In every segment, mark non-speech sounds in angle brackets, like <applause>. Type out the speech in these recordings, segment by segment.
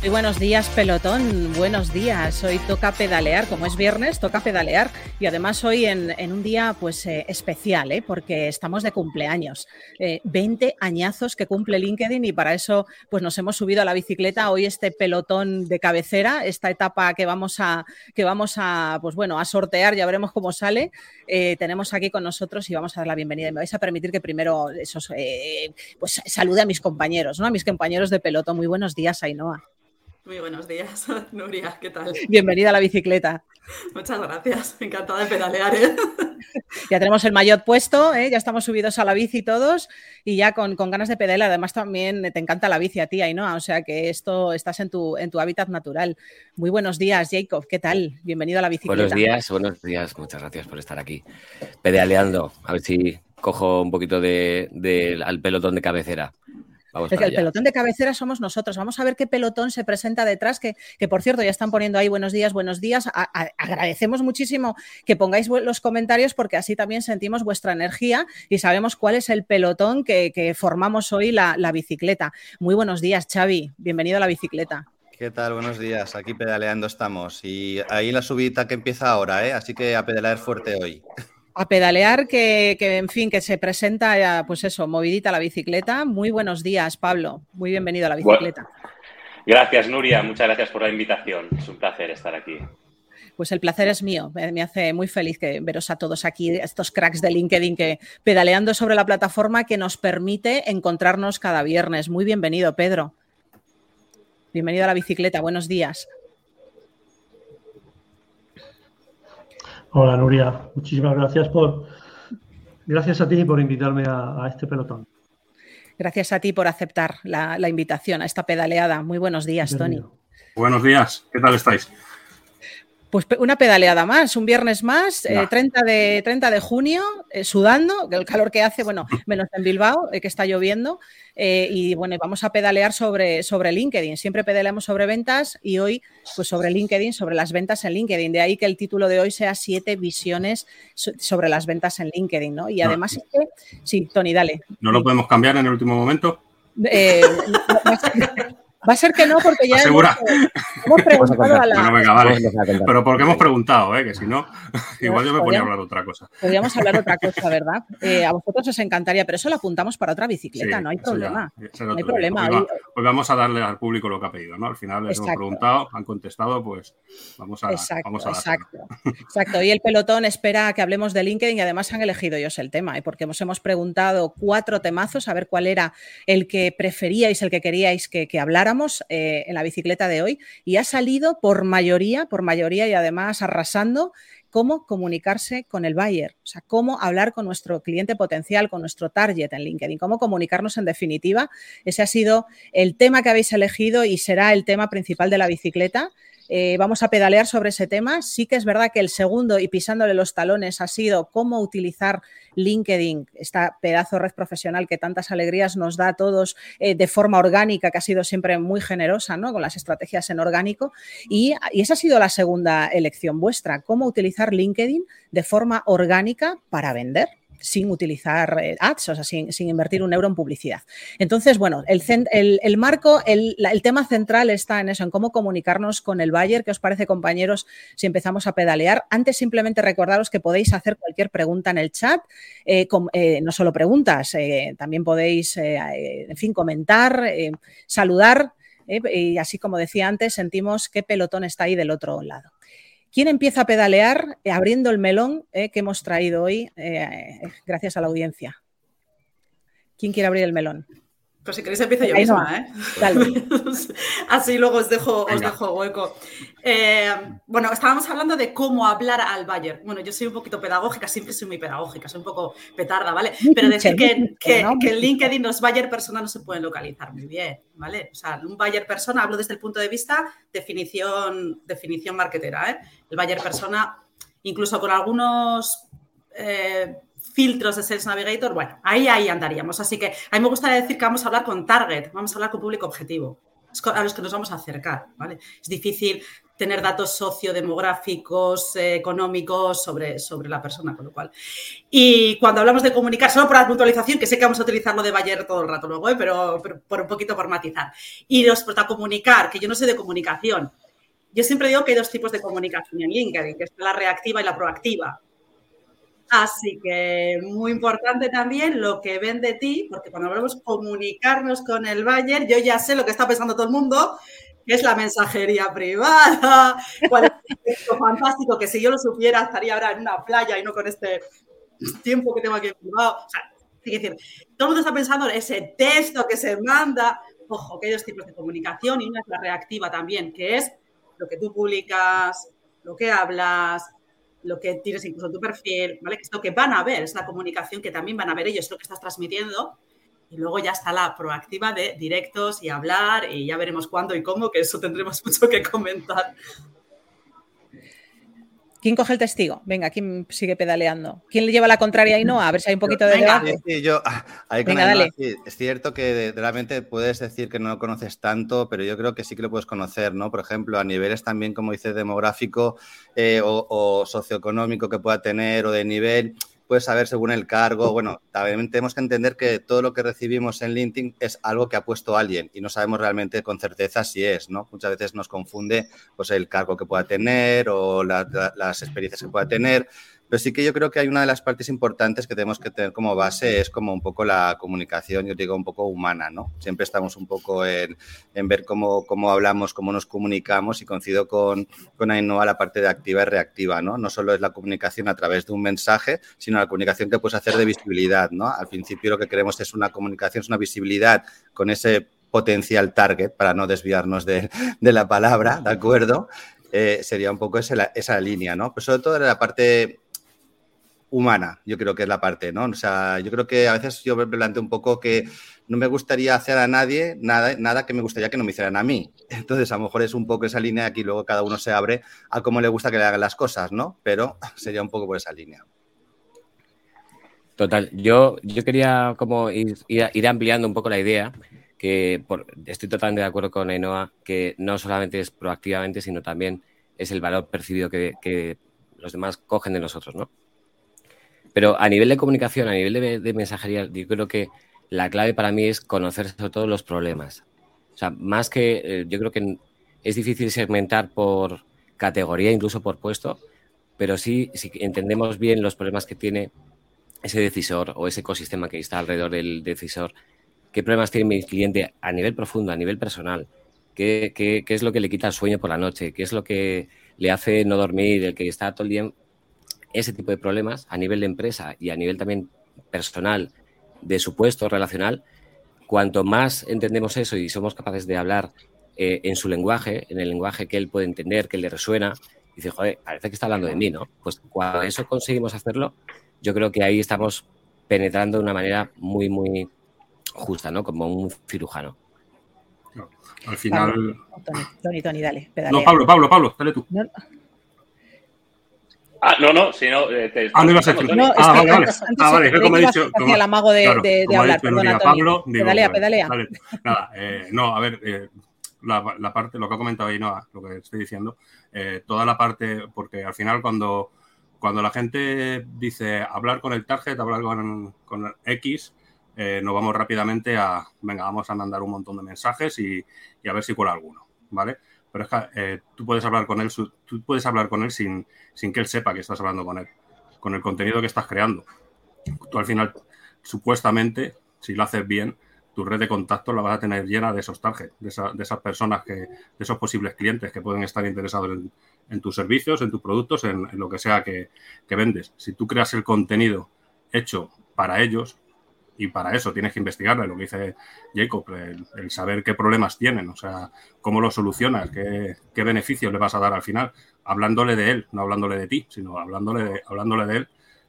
Muy buenos días, pelotón. Buenos días. Hoy toca pedalear, como es viernes, toca pedalear. Y además hoy en, un día pues eh, especial, ¿eh? porque estamos de cumpleaños. 20 eh, añazos que cumple LinkedIn y para eso pues nos hemos subido a la bicicleta. Hoy este pelotón de cabecera, esta etapa que vamos a, que vamos a, pues bueno, a sortear, ya veremos cómo sale. tenemos aquí con nosotros y vamos a dar la bienvenida. Me vais a permitir que primero esos, pues salude a mis compañeros, ¿no? A mis compañeros de pelotón. Muy buenos días, Ainhoa. Muy buenos días, <laughs> Nuria, ¿qué tal? Bienvenida a la bicicleta. Muchas gracias, <laughs> encantada de pedalear. ¿eh? <laughs> Ya tenemos el maillot puesto, ¿eh? ya estamos subidos a la bici todos y ya con, ganas de pedalear. Además, también te encanta la bici a ti, ¿no? O sea que esto estás en tu, en tu hábitat natural. Muy buenos días, Jacob, ¿qué tal? Bienvenido a la bicicleta. Buenos días, buenos días, muchas gracias por estar aquí. Pedaleando, a ver si cojo un poquito de, al pelotón de cabecera el pelotón de cabecera somos nosotros. Vamos a ver qué pelotón se presenta detrás, que, que por cierto ya están poniendo ahí buenos días, buenos días. agradecemos muchísimo que pongáis los comentarios porque así también sentimos vuestra energía y sabemos cuál es el pelotón que, formamos hoy la, la bicicleta. Muy buenos días, Xavi. Bienvenido a la bicicleta. ¿Qué tal? Buenos días. Aquí pedaleando estamos. Y ahí la subida que empieza ahora, ¿eh? Así que a pedalear fuerte hoy a pedalear, que, en fin, que se presenta, pues eso, movidita la bicicleta. Muy buenos días, Pablo. Muy bienvenido a la bicicleta. gracias, Nuria. Muchas gracias por la invitación. Es un placer estar aquí. Pues el placer es mío. Me hace muy feliz que veros a todos aquí, estos cracks de LinkedIn que pedaleando sobre la plataforma que nos permite encontrarnos cada viernes. Muy bienvenido, Pedro. Bienvenido a la bicicleta. Buenos días. Hola Nuria, muchísimas gracias por gracias a ti por invitarme a, este pelotón. Gracias a ti por aceptar la, invitación a esta pedaleada. Muy buenos días, Tony. Buenos días, ¿qué tal estáis? Pues una pedaleada más, un viernes más, 30, eh, de, 30 de junio, eh, sudando, el calor que hace, bueno, <laughs> menos en Bilbao, eh, que está lloviendo. y bueno, vamos a pedalear sobre, sobre LinkedIn. Siempre pedaleamos sobre ventas y hoy, pues sobre LinkedIn, sobre las ventas en LinkedIn. De ahí que el título de hoy sea siete visiones sobre las ventas en LinkedIn, ¿no? Y además sí, Tony, dale. ¿No lo podemos cambiar en el último momento? <laughs> Va a ser que no, porque ya hemos, preguntado a la... Bueno, venga, vale. Pero porque hemos preguntado, ¿eh? que si no, <laughs> igual yo me ponía a hablar de otra cosa. Podríamos hablar de otra cosa, ¿verdad? Eh, a vosotros os encantaría, pero eso lo apuntamos para otra bicicleta, no hay problema. no hay problema. Hoy, vamos a darle al público lo que ha pedido, ¿no? Al final les hemos preguntado, han contestado, pues vamos a, exacto, vamos a Exacto, exacto. Y el pelotón espera que hablemos de LinkedIn y además han elegido ellos el tema, ¿eh? porque hemos, hemos preguntado cuatro temazos a ver cuál era el que preferíais, el que queríais que, que habláramos eh, en la bicicleta de hoy y ha salido por mayoría, por mayoría y además arrasando cómo comunicarse con el buyer, o sea, cómo hablar con nuestro cliente potencial, con nuestro target en LinkedIn, cómo comunicarnos en definitiva. Ese ha sido el tema que habéis elegido y será el tema principal de la bicicleta. Eh, vamos a pedalear sobre ese tema. Sí que es verdad que el segundo, y pisándole los talones, ha sido cómo utilizar LinkedIn, esta pedazo de red profesional que tantas alegrías nos da a todos eh, de forma orgánica, que ha sido siempre muy generosa ¿no? con las estrategias en orgánico. Y, y esa ha sido la segunda elección vuestra, cómo utilizar LinkedIn de forma orgánica para vender sin utilizar eh, ads, o sea, sin, invertir un euro en publicidad. Entonces, bueno, el, marco, el, tema central está en eso, en cómo comunicarnos con el buyer. ¿Qué os parece, compañeros, si empezamos a pedalear? Antes, simplemente recordaros que podéis hacer cualquier pregunta en el chat, eh, eh, no solo preguntas, también podéis, en fin, comentar, saludar. y así como decía antes, sentimos qué pelotón está ahí del otro lado. ¿Quién empieza a pedalear eh, abriendo el melón eh, que hemos traído hoy eh, gracias a la audiencia? ¿Quién quiere abrir el melón? Pues si queréis empiezo yo misma, ¿eh? <laughs> Así luego os dejo, os dejo hueco. Eh, bueno, estábamos hablando de cómo hablar al Bayer. Bueno, yo soy un poquito pedagógica, siempre soy muy pedagógica, soy un poco petarda, ¿vale? Pero decir que, que, en LinkedIn los Bayer persona no se pueden localizar muy bien, ¿vale? O sea, un Bayer persona, hablo desde el punto de vista definición, definición marketera, ¿eh? El Bayer persona, incluso con algunos... Eh, filtros de Sales Navigator, bueno, ahí, ahí andaríamos. Así que a mí me gustaría decir que vamos a hablar con target, vamos a hablar con público objetivo. a los que nos vamos a acercar, ¿vale? Es difícil tener datos sociodemográficos, eh, económicos sobre, sobre la persona, con lo cual. Y cuando hablamos de comunicar, solo por la puntualización, que sé que vamos a utilizar lo de Bayer todo el rato luego, ¿eh? pero, por un poquito por matizar. Y los comunicar, que yo no sé de comunicación. Yo siempre digo que hay dos tipos de comunicación en LinkedIn, que es la reactiva y la proactiva. Así que muy importante también lo que ven de ti, porque cuando hablamos comunicarnos con el Bayer, yo ya sé lo que está pensando todo el mundo, que es la mensajería privada, <laughs> cuál es el fantástico, que si yo lo supiera estaría ahora en una playa y no con este tiempo que tengo aquí Bilbao. O sea, decir, todo el mundo está pensando en ese texto que se manda. Ojo, que hay dos tipos de comunicación y una es la reactiva también, que es lo que tú publicas, lo que hablas, lo que tienes incluso en tu perfil, ¿vale? Que es lo que van a ver, es la comunicación que también van a ver ellos, lo que estás transmitiendo. Y luego ya está la proactiva de directos y hablar y ya veremos cuándo y cómo, que eso tendremos <laughs> mucho que comentar. ¿Quién coge el testigo? Venga, ¿quién sigue pedaleando? ¿Quién le lleva la contraria y no? A ver si hay un poquito de debate. Sí, yo, ah, Venga, dale. es cierto que realmente puedes decir que no lo conoces tanto, pero yo creo que sí que lo puedes conocer, ¿no? Por ejemplo, a niveles también, como dice, demográfico eh, o socioeconómico que pueda tener o de nivel puedes saber según el cargo. Bueno, también tenemos que entender que todo lo que recibimos en LinkedIn es algo que ha puesto alguien y no sabemos realmente con certeza si es, ¿no? Muchas veces nos confunde pues, el cargo que pueda tener o las experiencias que pueda tener. Pero sí que yo creo que hay una de las partes importantes que tenemos que tener como base es como un poco la comunicación, yo digo, un poco humana, ¿no? Siempre estamos un poco en, en ver cómo, cómo, hablamos, cómo nos comunicamos y coincido con, con Ainhoa la parte de activa y reactiva, ¿no? No solo es la comunicación a través de un mensaje, sino la comunicación que puedes hacer de visibilidad, ¿no? Al principio lo que queremos es una comunicación, es una visibilidad con ese potencial target, para no desviarnos de, de la palabra, ¿de acuerdo? Eh, sería un poco esa, esa línea, ¿no? Pero sobre todo la parte humana, yo creo que es la parte, ¿no? O sea, yo creo que a veces yo me planteo un poco que no me gustaría hacer a nadie nada, nada que me gustaría que no me hicieran a mí. <laughs> Entonces, a lo mejor es un poco esa línea, aquí luego cada uno se abre a cómo le gusta que le hagan las cosas, ¿no? Pero <laughs> sería un poco por esa línea. Total, yo, yo quería como ir, ampliando un poco la idea, que estoy totalmente de acuerdo con Enoa, que no solamente es proactivamente, sino también es el valor percibido que los demás cogen de nosotros, ¿no? Pero a nivel de comunicación, a nivel de, mensajería, yo creo que la clave para mí es conocer sobre todo los problemas. O sea, más que eh, yo creo que es difícil segmentar por categoría, incluso por puesto, pero sí, si entendemos bien los problemas que tiene ese decisor o ese ecosistema que está alrededor del decisor, qué problemas tiene mi cliente a nivel profundo, a nivel personal, qué, qué, qué es lo que le quita el sueño por la noche, qué es lo que le hace no dormir, el que está todo el día ese tipo de problemas a nivel de empresa y a nivel también personal de su puesto relacional, cuanto más entendemos eso y somos capaces de hablar eh, en su lenguaje, en el lenguaje que él puede entender, que le resuena, dice, joder, parece que está hablando de mí, ¿no? Pues cuando eso conseguimos hacerlo, yo creo que ahí estamos penetrando de una manera muy, muy justa, ¿no? Como un cirujano. al final. Tony, Tony, dale. No, Pablo, Pablo, Pablo, dale tú. Ah, no, no, si no. Eh, te, ah, no ibas a decir. No, ah, vale, vale. ah, vale, es como he dicho. Como, el amago de, claro, de, de hablar, perdona, Pablo, digo, pedalea, pedalea. Vale, nada, eh, no, a ver, eh, la, la, parte, lo que ha comentado ahí, no, lo que estoy diciendo, eh, toda la parte, porque al final cuando, cuando la gente dice hablar con el target, hablar con, con X, eh, nos vamos rápidamente a, venga, vamos a mandar un montón de mensajes y, y a ver si cuela alguno, ¿vale? Pero es que eh, tú puedes hablar con él, tú puedes hablar con él sin, sin que él sepa que estás hablando con él, con el contenido que estás creando. Tú al final, supuestamente, si lo haces bien, tu red de contactos la vas a tener llena de esos targets, de, esas personas, que, de esos posibles clientes que pueden estar interesados en, tus servicios, en tus productos, en, lo que sea que, que vendes. Si tú creas el contenido hecho para ellos, y para eso tienes que investigarle, lo que dice Jacob, el, saber qué problemas tienen, o sea, cómo lo solucionas, qué, qué, beneficios le vas a dar al final, hablándole de él, no hablándole de ti, sino hablándole de, hablándole de él.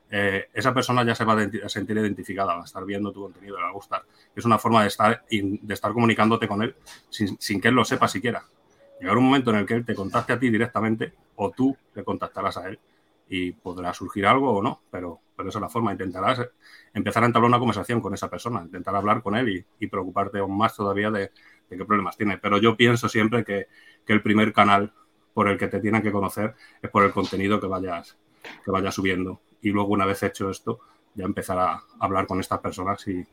Eh, esa persona ya se va a sentir identificada, va a estar viendo tu contenido, le va a gustar. Es una forma de estar, de estar comunicándote con él sin, sin que él lo sepa siquiera. Llegar un momento en el que él te contacte a ti directamente o tú le contactarás a él y podrá surgir algo o no, pero, pero esa es la forma. Intentarás empezar a entablar una conversación con esa persona, intentar hablar con él y, preocuparte aún más todavía de, qué problemas tiene. Pero yo pienso siempre que, el primer canal por el que te tienen que conocer es por el contenido que vayas, que vayas subiendo. Y luego, una vez hecho esto, ya empezar a hablar con estas personas si,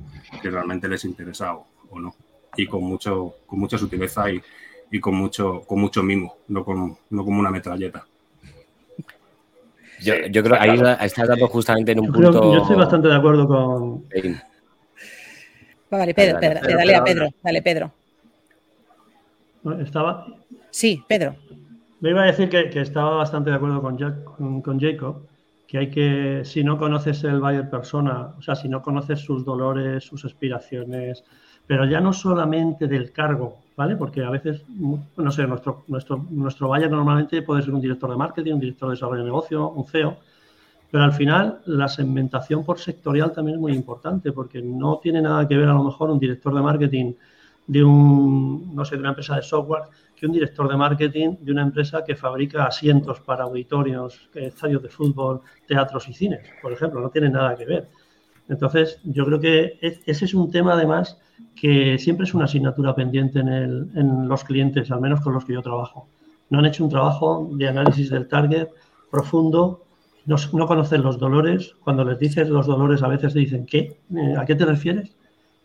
realmente les interesa o, no. Y con, mucho, con mucha sutileza y, y con, mucho, con mucho mimo, no, con, no como una metralleta. Yo, yo creo que ahí está dando justamente en un punto. yo estoy bastante de acuerdo con. Vale, Pedro, dale, a Pedro, dale, Pedro. ¿Estaba? Sí, Pedro. Me iba a decir que, estaba bastante de acuerdo con, Jack, con, Jacob, que hay que, si no conoces el Bayer persona, o sea, si no conoces sus dolores, sus aspiraciones, pero ya no solamente del cargo, ¿vale? Porque a veces, no sé, nuestro, nuestro, nuestro buyer normalmente puede ser un director de marketing, un director de desarrollo de negocio, un CEO, pero al final la segmentación por sectorial también es muy importante porque no tiene nada que ver a lo mejor un director de marketing de un, no sé, de una empresa de software que un director de marketing de una empresa que fabrica asientos para auditorios, estadios de fútbol, teatros y cines, por ejemplo, no tiene nada que ver. Entonces, yo creo que ese es un tema además que siempre es una asignatura pendiente en, el, en los clientes, al menos con los que yo trabajo. No han hecho un trabajo de análisis del target profundo, no, no conocen los dolores. Cuando les dices los dolores, a veces te dicen, ¿qué? Eh, ¿A qué te refieres?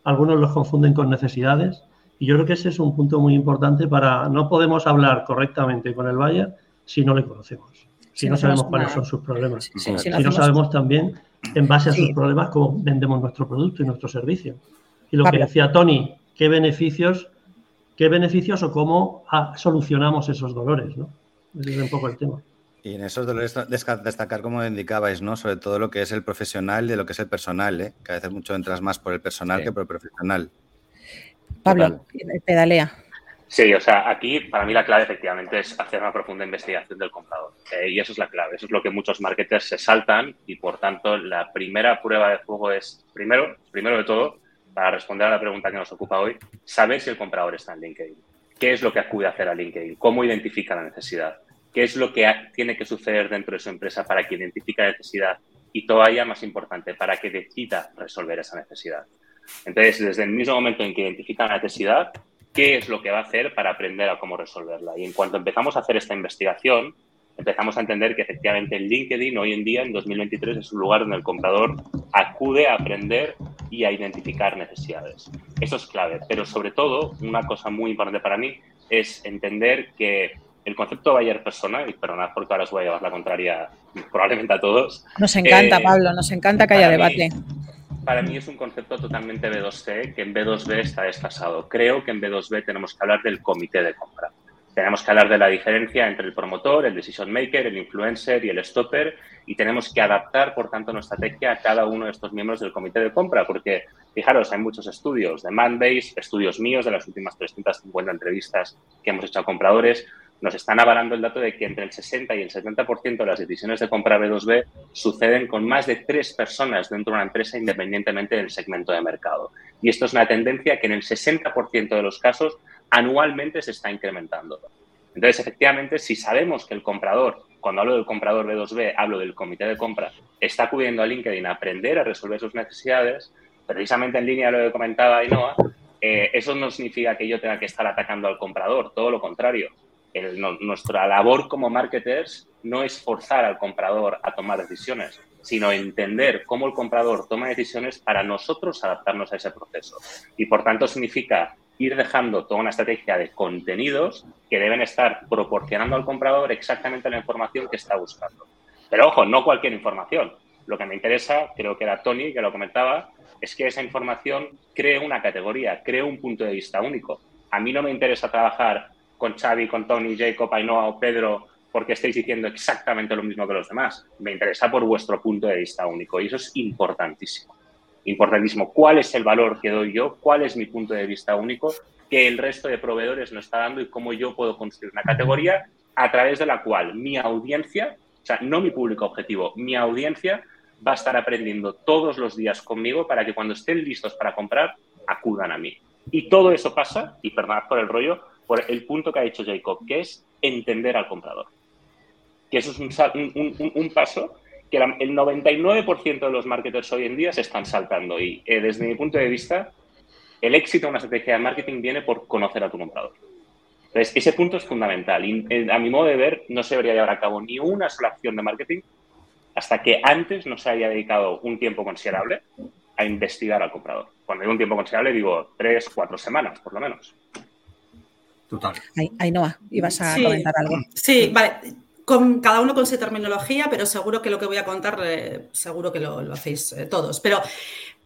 Algunos los confunden con necesidades. Y yo creo que ese es un punto muy importante para. No podemos hablar correctamente con el buyer si no le conocemos, si, no sabemos cuáles son sus problemas. si no sabemos también, en base a sus problemas, cómo vendemos nuestro producto y nuestro servicio. Y lo que decía Tony, qué beneficios, qué beneficios o cómo ah, solucionamos esos dolores, ¿no? Ese es un poco el tema. Y en esos dolores destacar, como indicabais, ¿no? Sobre todo lo que es el profesional y lo que es el personal, ¿eh? Que a veces mucho entras más por el personal que por el profesional. Pablo, pedalea. Sí, o sea, aquí para mí la clave efectivamente es hacer una profunda investigación del comprador. Eh, y eso es la clave, eso es lo que muchos marketers se saltan y por tanto la primera prueba de fuego es, primero, primero de todo, para responder a la pregunta que nos ocupa hoy, saber si el comprador está en LinkedIn. ¿Qué es lo que acude a hacer a LinkedIn? ¿Cómo identifica la necesidad? ¿Qué es lo que tiene que suceder dentro de su empresa para que identifique la necesidad? Y todavía más importante, para que decida resolver esa necesidad. Entonces, desde el mismo momento en que identifica la necesidad, ¿qué es lo que va a hacer para aprender a cómo resolverla? Y en cuanto empezamos a hacer esta investigación, empezamos a entender que efectivamente el LinkedIn hoy en día, en 2023, es un lugar donde el comprador acude a aprender y a identificar necesidades. Eso es clave, pero sobre todo, una cosa muy importante para mí es entender que el concepto Bayer persona, y perdonad porque ahora os voy a llevar la contraria probablemente a todos. Nos encanta, eh, Pablo, nos encanta que haya debate. para mí es un concepto totalmente B2C que en B2B está desfasado. Creo que en B2B tenemos que hablar del comité de compra. Tenemos que hablar de la diferencia entre el promotor, el decision maker, el influencer y el stopper y tenemos que adaptar, por tanto, nuestra estrategia a cada uno de estos miembros del comité de compra, porque, fijaros, hay muchos estudios de Manbase, estudios míos de las últimas 350 entrevistas que hemos hecho a compradores, nos están avalando el dato de que entre el 60 y el 70% de las decisiones de compra B2B suceden con más de tres personas dentro de una empresa independientemente del segmento de mercado. Y esto es una tendencia que en el 60% de los casos anualmente se está incrementando. Entonces, efectivamente, si sabemos que el comprador, cuando hablo del comprador B2B, hablo del comité de compra, está acudiendo a LinkedIn a aprender a resolver sus necesidades, precisamente en línea de lo que comentaba Ainhoa, eh, eso no significa que yo tenga que estar atacando al comprador, todo lo contrario. nuestra labor como marketers no es forzar al comprador a tomar decisiones, sino entender cómo el comprador toma decisiones para nosotros adaptarnos a ese proceso. Y por tanto significa ir dejando toda una estrategia de contenidos que deben estar proporcionando al comprador exactamente la información que está buscando. Pero ojo, no cualquier información. Lo que me interesa, creo que era Tony que lo comentaba, es que esa información cree una categoría, cree un punto de vista único. A mí no me interesa trabajar con Xavi, con Tony, Jacob, Ainhoa o Pedro porque estéis diciendo exactamente lo mismo que los demás. Me interesa por vuestro punto de vista único y eso es importantísimo importantísimo. ¿Cuál es el valor que doy yo? ¿Cuál es mi punto de vista único que el resto de proveedores no está dando y cómo yo puedo construir una categoría a través de la cual mi audiencia, o sea, no mi público objetivo, mi audiencia va a estar aprendiendo todos los días conmigo para que cuando estén listos para comprar, acudan a mí. Y todo eso pasa, y perdonad por el rollo, por el punto que ha dicho Jacob, que es entender al comprador. Que eso es un, un paso que el 99% de los marketers hoy en día se están saltando y eh, desde mi punto de vista el éxito de una estrategia de marketing viene por conocer a tu comprador. Entonces, ese punto es fundamental. Y eh, a mi modo de ver, no se debería llevar a cabo ni una sola acción de marketing hasta que antes no se haya dedicado un tiempo considerable a investigar al comprador. Cuando digo un tiempo considerable, digo tres, cuatro semanas, por lo menos. Total. Ainhoa, ibas a comentar algo. Sí, vale. Con, cada uno con su terminología, pero seguro que lo que voy a contar, eh, seguro que lo, hacéis eh, todos. Pero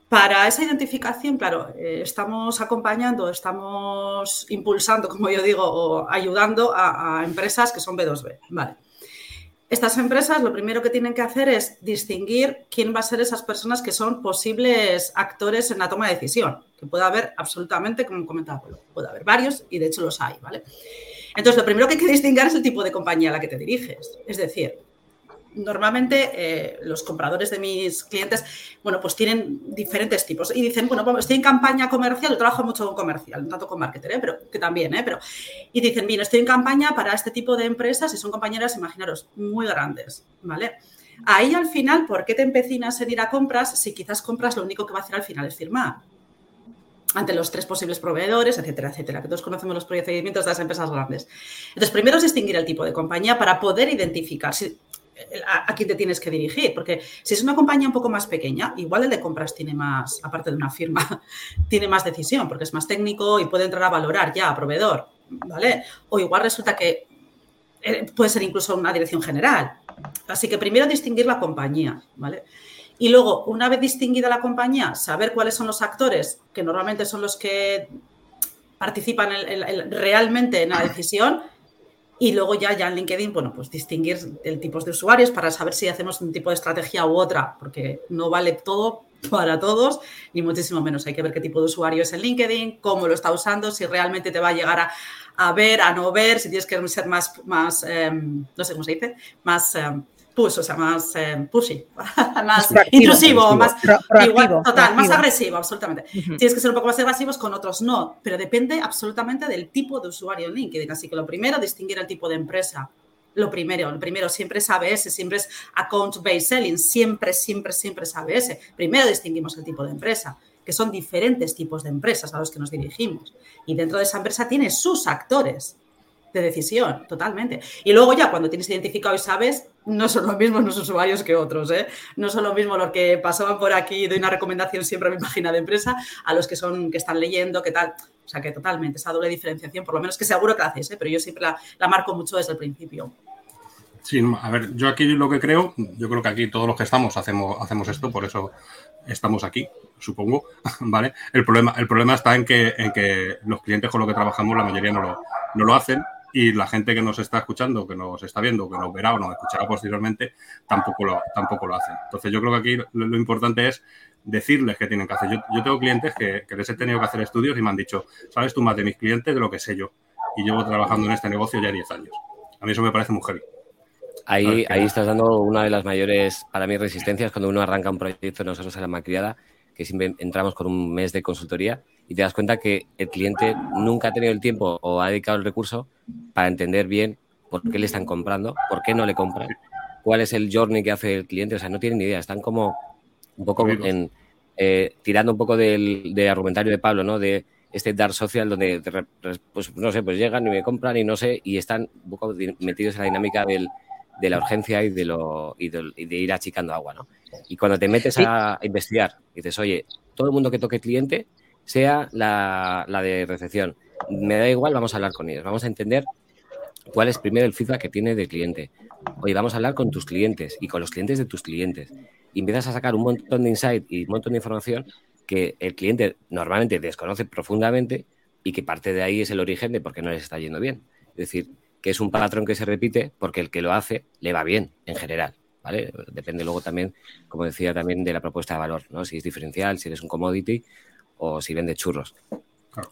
para esa identificación, claro, eh, estamos acompañando, estamos impulsando, <laughs> como yo digo, o ayudando a, a empresas que son B2B. Vale. Estas empresas lo primero que tienen que hacer es distinguir quién va a ser esas personas que son posibles actores en la toma de decisión, que puede haber absolutamente, como comentaba, puede haber varios y de hecho los hay, ¿vale? Entonces, lo primero que hay que distinguir es el tipo de compañía a la que te diriges. Es decir, normalmente eh, los compradores de mis clientes, bueno, pues tienen diferentes tipos y dicen, bueno, pues estoy en campaña comercial, yo trabajo mucho con comercial, no tanto con marketer, ¿eh? pero que también, ¿eh? pero y dicen, bien, estoy en campaña para este tipo de empresas y son compañeras, imaginaros, muy grandes, ¿vale? Ahí al final, ¿por qué te empecinas en ir a compras si quizás compras lo único que va a hacer al final es firmar? Ante los tres posibles proveedores, etcétera, etcétera, que todos conocemos los procedimientos de las empresas grandes. Entonces, primero es distinguir el tipo de compañía para poder identificar si a, quién te tienes que dirigir. Porque si es una compañía un poco más pequeña, igual el de compras tiene más, aparte de una firma, <laughs> tiene más decisión, porque es más técnico y puede entrar a valorar ya a proveedor, ¿vale? O igual resulta que eh, puede ser incluso una dirección general. Así que primero distinguir la compañía, ¿vale? Y luego, una vez distinguida la compañía, saber cuáles son los actores, que normalmente son los que participan realmente en la <laughs> decisión, y luego ya, ya en LinkedIn, bueno, pues distinguir el tipo de usuarios para saber si hacemos un tipo de estrategia u otra, porque no vale todo para todos, ni muchísimo menos. Hay que ver qué tipo de usuario es en LinkedIn, cómo lo está usando, si realmente te va a llegar a, ver, a no ver, si tienes que ser más, más em, no sé cómo se dice, más em, push, o sea, más eh, pushy, <laughs> más intrusivo, más total, más agresivo, absolutamente. Tienes que ser un poco más agresivos con otros no, pero depende absolutamente del tipo de usuario en LinkedIn. Así que lo primero, distinguir el tipo de empresa. Lo primero, lo primero siempre es ABS, siempre es account-based selling, siempre, siempre, siempre es ABS. Primero distinguimos el tipo de empresa, que son diferentes tipos de empresas a los que nos dirigimos. Y dentro de esa empresa tiene sus actores de decisión, totalmente. Y luego ya cuando tienes identificado y sabes, no son los mismos los usuarios que otros, ¿eh? No son lo mismo los que pasaban por aquí, doy una recomendación siempre a mi página de empresa, a los que son, que están leyendo, qué tal. O sea que totalmente, esa doble diferenciación, por lo menos que seguro que haces, ¿eh? pero yo siempre la, marco mucho desde el principio. Sí, a ver, yo aquí lo que creo, yo creo que aquí todos los que estamos hacemos, hacemos esto, por eso estamos aquí, supongo, <laughs> ¿vale? El problema, el problema está en que, en que los clientes con los que trabajamos, la mayoría no lo, no lo hacen y la gente que nos está escuchando, que nos está viendo, que nos verá o nos escuchará posteriormente, tampoco lo, tampoco lo hacen. Entonces yo creo que aquí lo, importante es decirles qué tienen que hacer. Yo, tengo clientes que, les he tenido que hacer estudios y me han dicho, sabes tú más de mis clientes de lo que sé yo. Y llevo trabajando en este negocio ya 10 años. A mí eso me parece heavy. Ahí, ahí estás dando una de las mayores, para mí, resistencias cuando uno arranca un proyecto nosotros en la macriada, que siempre entramos con un mes de consultoría y te das cuenta que el cliente nunca ha tenido el tiempo o ha dedicado el recurso para entender bien por qué le están comprando, por qué no le compran, cuál es el journey que hace el cliente. O sea, no tienen ni idea, están como un poco en, eh, tirando un poco del, argumentario de Pablo, ¿no? De este dark social donde, pues no sé, pues llegan y me compran y no sé, y están un poco metidos en la dinámica de la urgencia y de, lo, y de, ir achicando agua, ¿no? Y cuando te metes a investigar, dices, oye, todo el mundo que toque cliente sea la, de recepción. Me da igual, vamos a hablar con ellos. Vamos a entender cuál es primero el feedback que tiene del cliente. Oye, vamos a hablar con tus clientes y con los clientes de tus clientes. Y empiezas a sacar un montón de insight y un montón de información que el cliente normalmente desconoce profundamente y que parte de ahí es el origen de por qué no les está yendo bien. Es decir, que es un patrón que se repite porque el que lo hace le va bien en general. ¿vale? Depende luego también, como decía, también de la propuesta de valor, ¿no? Si es diferencial, si eres un commodity o si vende churros.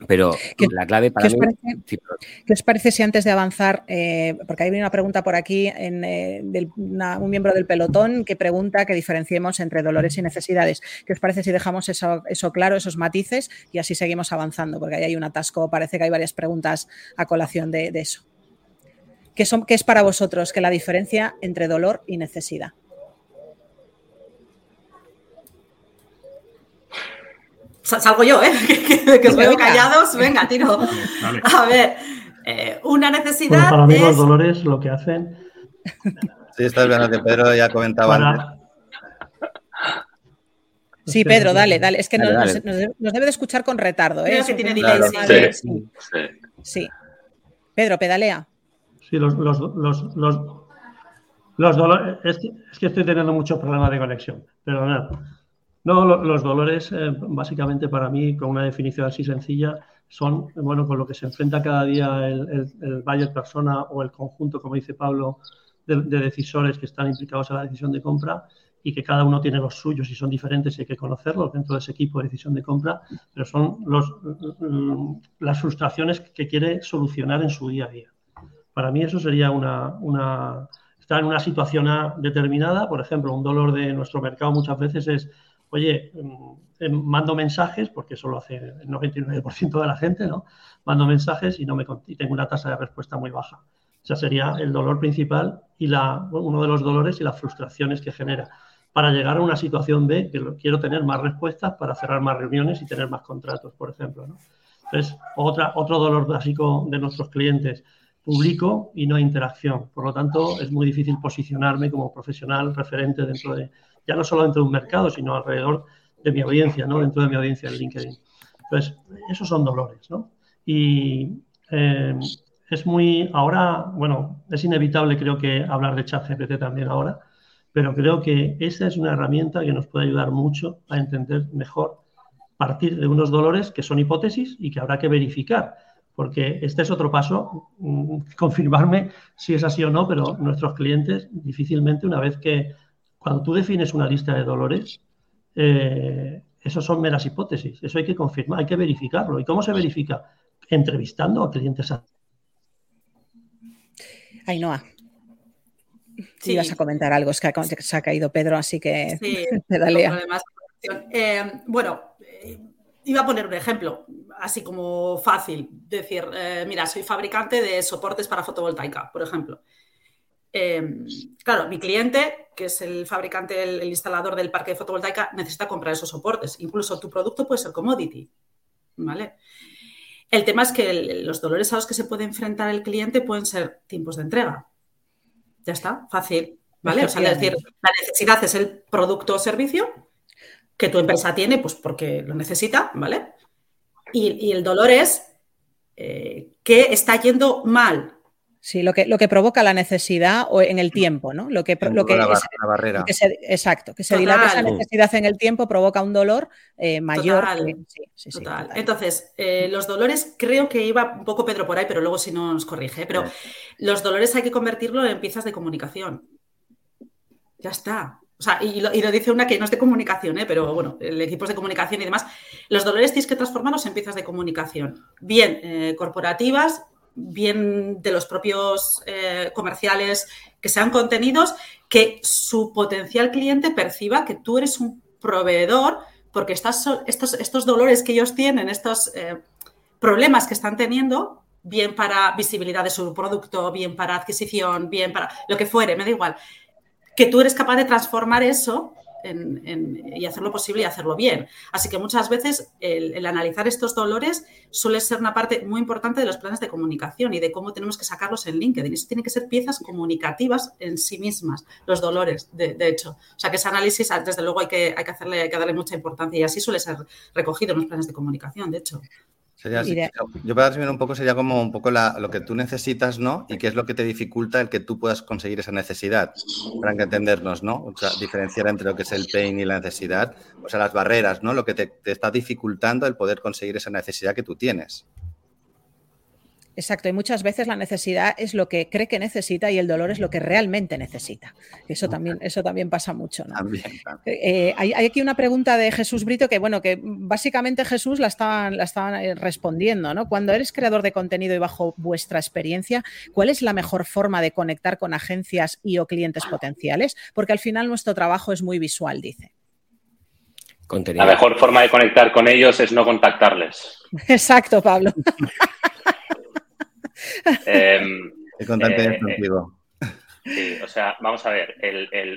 Pero la clave para ¿qué mí. Parece, ¿Qué os parece si antes de avanzar, eh, porque hay una pregunta por aquí en, eh, de un miembro del pelotón que pregunta que diferenciemos entre dolores y necesidades? ¿Qué os parece si dejamos eso, claro, esos matices y así seguimos avanzando? Porque ahí hay un atasco, parece que hay varias preguntas a colación de, eso. ¿Qué, son, ¿Qué es para vosotros que la diferencia entre dolor y necesidad? salgo yo, ¿eh? <laughs> que, os veo callados. Venga, tiro. A ver, eh, una necesidad. para mí, los dolores lo que hacen. Sí, estás viendo que Pedro ya comentaba antes. Sí, Pedro, dale, dale. Es que nos, debe de escuchar con retardo. ¿eh? que tiene sí. Sí. Pedro, pedalea. Sí, los, los, los dolores. Es que, estoy teniendo muchos problemas de conexión. Pero nada. No, los dolores, eh, básicamente para mí, con una definición así sencilla, son, bueno, con lo que se enfrenta cada día el, el, buyer persona o el conjunto, como dice Pablo, de, decisores que están implicados en la decisión de compra y que cada uno tiene los suyos y son diferentes y hay que conocerlos dentro de ese equipo de decisión de compra, pero son los, mm, las frustraciones que quiere solucionar en su día a día. Para mí eso sería una, estar en una situación determinada, por ejemplo, un dolor de nuestro mercado muchas veces es oye, mm, em, mando mensajes, porque eso lo hace el 99% de la gente, ¿no? Mando mensajes y, no me, tengo una tasa de respuesta muy baja. O sea, sería el dolor principal y la, uno de los dolores y las frustraciones que genera. Para llegar a una situación B, que quiero tener más respuestas para cerrar más reuniones y tener más contratos, por ejemplo. ¿no? Entonces, otro dolor básico de nuestros clientes, publico y no hay interacción. Por lo tanto, es muy difícil posicionarme como profesional referente dentro de, ya no solo dentro de un mercado, sino alrededor de mi audiencia, ¿no? Dentro de mi audiencia en LinkedIn. Entonces, esos son dolores, ¿no? Y eh, es muy, ahora, bueno, es inevitable creo que hablar de ChatGPT también ahora, pero creo que esa es una herramienta que nos puede ayudar mucho a entender mejor partir de unos dolores que son hipótesis y que habrá que verificar, porque este es otro paso, mm, <laughs> confirmarme si es así o no, pero nuestros clientes difícilmente una vez que cuando tú defines una lista de dolores, eh, eso son meras hipótesis. Eso hay que confirmar, hay que verificarlo. ¿Y cómo se verifica? Entrevistando a clientes. Ainhoa. Sí. Ibas a comentar algo, es que se ha caído Pedro, así que sí, <laughs> pedalea. Eh, bueno, eh, iba a poner un ejemplo, así como fácil. Decir, mira, soy fabricante de soportes para fotovoltaica, por ejemplo. Em, claro, mi cliente, que es el fabricante, el, instalador del parque de fotovoltaica, necesita comprar esos soportes. Incluso tu producto puede ser commodity. ¿Vale? El tema es que los dolores a los que se puede enfrentar el cliente pueden ser tiempos de entrega. Ya está, fácil. ¿Vale? O sea, es decir, la necesidad es el producto o servicio que tu empresa tiene, pues porque lo necesita, ¿vale? Y, el dolor es eh, que está yendo mal Sí, lo que, lo que provoca la necesidad o en el tiempo, ¿no? Lo que, lo que, barrera. exacto, que se dilata esa necesidad en el tiempo provoca un dolor eh, mayor. Total. Entonces, eh, los dolores, creo que iba un poco Pedro por ahí, pero luego si no nos corrige, pero los dolores hay que convertirlo en piezas de comunicación. Ya está. O sea, y lo, dice una que no es de comunicación, ¿eh? pero bueno, el equipo es de comunicación y demás. Los dolores tienes que transformarlos en piezas de comunicación, bien corporativas, bien de los propios eh, comerciales que sean contenidos, que su potencial cliente perciba que tú eres un proveedor, porque estas, estos, estos dolores que ellos tienen, estos eh, problemas que están teniendo, bien para visibilidad de su producto, bien para adquisición, bien para lo que fuere, me da igual, que tú eres capaz de transformar eso y hacerlo posible y hacerlo bien. Así que muchas veces el, analizar estos dolores suele ser una parte muy importante de los planes de comunicación y de cómo tenemos que sacarlos en LinkedIn. Eso tiene que ser piezas comunicativas en sí mismas, los dolores, de, hecho. O sea que ese análisis, desde luego, hay que, hay que, hacerle, hay que darle mucha importancia y así suele ser recogido en los planes de comunicación, de hecho. Yo para resumir un poco sería como un poco lo que tú necesitas, ¿no? Y qué es lo que te dificulta el que tú puedas conseguir esa necesidad, para que entendernos, ¿no? O sea, diferenciar entre lo que es el pain y la necesidad, o sea, las barreras, ¿no? Lo que te, te está dificultando el poder conseguir esa necesidad que tú tienes. Exacto, y muchas veces la necesidad es lo que cree que necesita y el dolor es lo que realmente necesita. Eso también, eso también pasa mucho. ¿no? Eh, hay, aquí una pregunta de Jesús Brito que, bueno, que básicamente Jesús la estaban, la estaban eh, respondiendo, ¿no? Cuando eres creador de contenido y bajo vuestra experiencia, ¿cuál es la mejor forma de conectar con agencias y o clientes potenciales? Porque al final nuestro trabajo es muy visual, dice. La mejor forma de conectar con ellos es no contactarles. <laughs> Exacto, Pablo. <laughs> Em, <laughs> eh, sí, o sea, vamos a ver,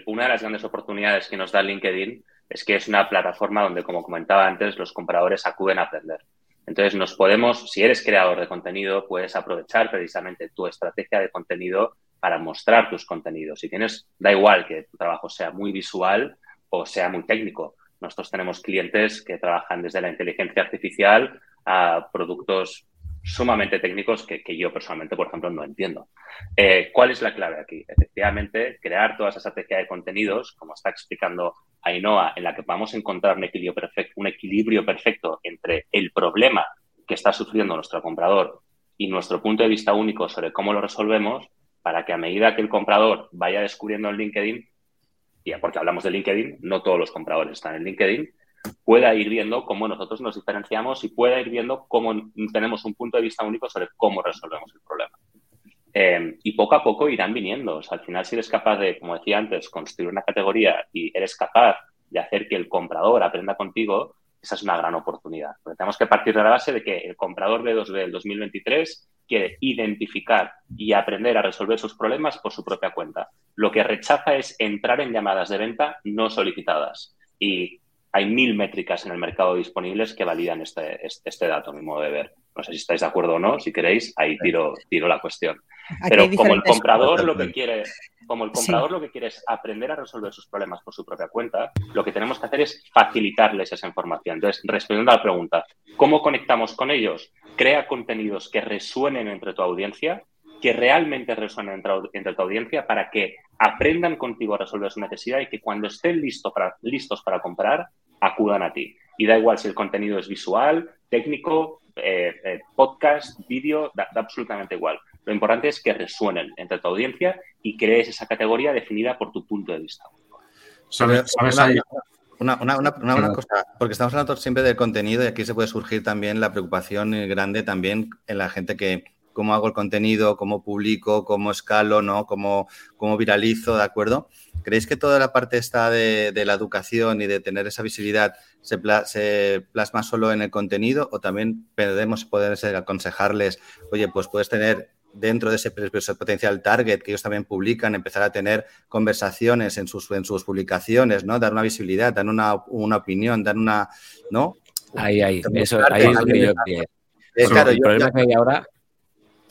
una de las grandes oportunidades que nos da LinkedIn es que es una plataforma donde, como comentaba antes, los compradores acuden a aprender. Entonces, nos podemos, si eres creador de contenido, puedes aprovechar precisamente tu estrategia de contenido para mostrar tus contenidos. Si tienes, da igual que tu trabajo sea muy visual o sea muy técnico. Nosotros tenemos clientes que trabajan desde la inteligencia artificial a productos sumamente técnicos que, yo personalmente, por ejemplo, no entiendo. Eh, ¿Cuál es la clave aquí? Efectivamente, crear toda esa estrategia de contenidos, como está explicando Ainhoa, en la que vamos a encontrar un equilibrio, perfecto, un equilibrio perfecto entre el problema que está sufriendo nuestro comprador y nuestro punto de vista único sobre cómo lo resolvemos, para que a medida que el comprador vaya descubriendo el LinkedIn, y porque hablamos de LinkedIn, no todos los compradores están en LinkedIn, pueda ir viendo cómo nosotros nos diferenciamos y pueda ir viendo cómo tenemos un punto de vista único sobre cómo resolvemos el problema. Eh, y poco a poco irán viniendo. al final, si eres capaz de, como decía antes, construir una categoría y eres capaz de hacer que el comprador aprenda contigo, esa es una gran oportunidad. Porque tenemos que partir de la base de que el comprador de 2B del 2023 quiere identificar y aprender a resolver sus problemas por su propia cuenta. Lo que rechaza es entrar en llamadas de venta no solicitadas. Y hay mil métricas en el mercado disponibles que validan este, este, este, dato, a mi modo de ver. No sé si estáis de acuerdo o no, si queréis, ahí tiro, tiro la cuestión. Pero como el comprador lo que quiere, como el comprador lo que quiere es aprender a resolver sus problemas por su propia cuenta, lo que tenemos que hacer es facilitarles esa información. Entonces, respondiendo a la pregunta, ¿cómo conectamos con ellos? Crea contenidos que resuenen entre tu audiencia, que realmente resuenen entre, tu audiencia para que aprendan contigo a resolver su necesidad y que cuando estén para, listos para comprar, acudan a ti. Y da igual si el contenido es visual, técnico, eh, eh, podcast, vídeo, da, absolutamente igual. Lo importante es que resuenen entre tu audiencia y crees esa categoría definida por tu punto de vista. ¿Sabes, una, una, cosa, porque estamos hablando siempre del contenido y aquí se puede surgir también la preocupación grande también en la gente que, cómo hago el contenido, cómo publico, cómo escalo, ¿no? Cómo, cómo viralizo, ¿de acuerdo? ¿Creéis que toda la parte está de, la educación y de tener esa visibilidad se, plasma solo en el contenido o también podemos poder aconsejarles, oye, pues puedes tener dentro de ese, potencial target que ellos también publican, empezar a tener conversaciones en sus, en sus publicaciones, ¿no? Dar una visibilidad, dar una, opinión, dar una, ¿no? Ahí, ahí, eso, ahí es lo que yo... el problema que hay ahora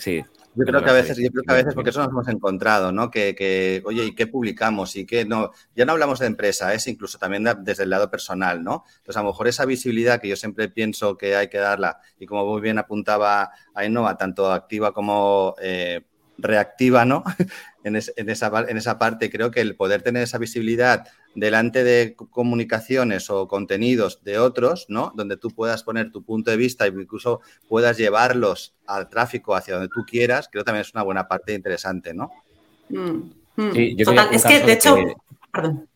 Sí. Yo creo que a veces, yo creo que a veces, porque eso nos hemos encontrado, ¿no? Que, oye, ¿y qué publicamos? Y qué no, ya no hablamos de empresa, es incluso también desde el lado personal, ¿no? Entonces, a lo mejor esa visibilidad que yo siempre pienso que hay que darla, y como muy bien apuntaba Ainhoa, tanto activa como eh, reactiva, ¿no? En, esa, en esa parte, creo que el poder tener esa visibilidad delante de comunicaciones o contenidos de otros, ¿no? Donde tú puedas poner tu punto de vista e incluso puedas llevarlos al tráfico hacia donde tú quieras, creo que también es una buena parte interesante, ¿no? Mm, mm. es que, de hecho, perdón.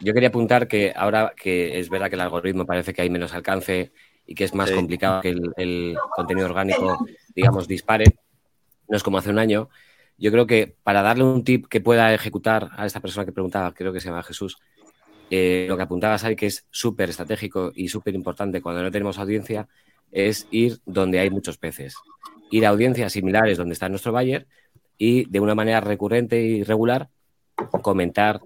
Yo quería apuntar que ahora que es verdad que el algoritmo parece que hay menos alcance y que es más complicado que el contenido orgánico, digamos, dispare, no es como hace un año, yo creo que para darle un tip que pueda ejecutar a esta persona que preguntaba, creo que se llama Jesús, eh, lo que apuntaba Sari, que es súper estratégico y súper importante cuando no tenemos audiencia, es ir donde hay muchos peces. Ir a audiencias similares donde está nuestro buyer y de una manera recurrente y regular comentar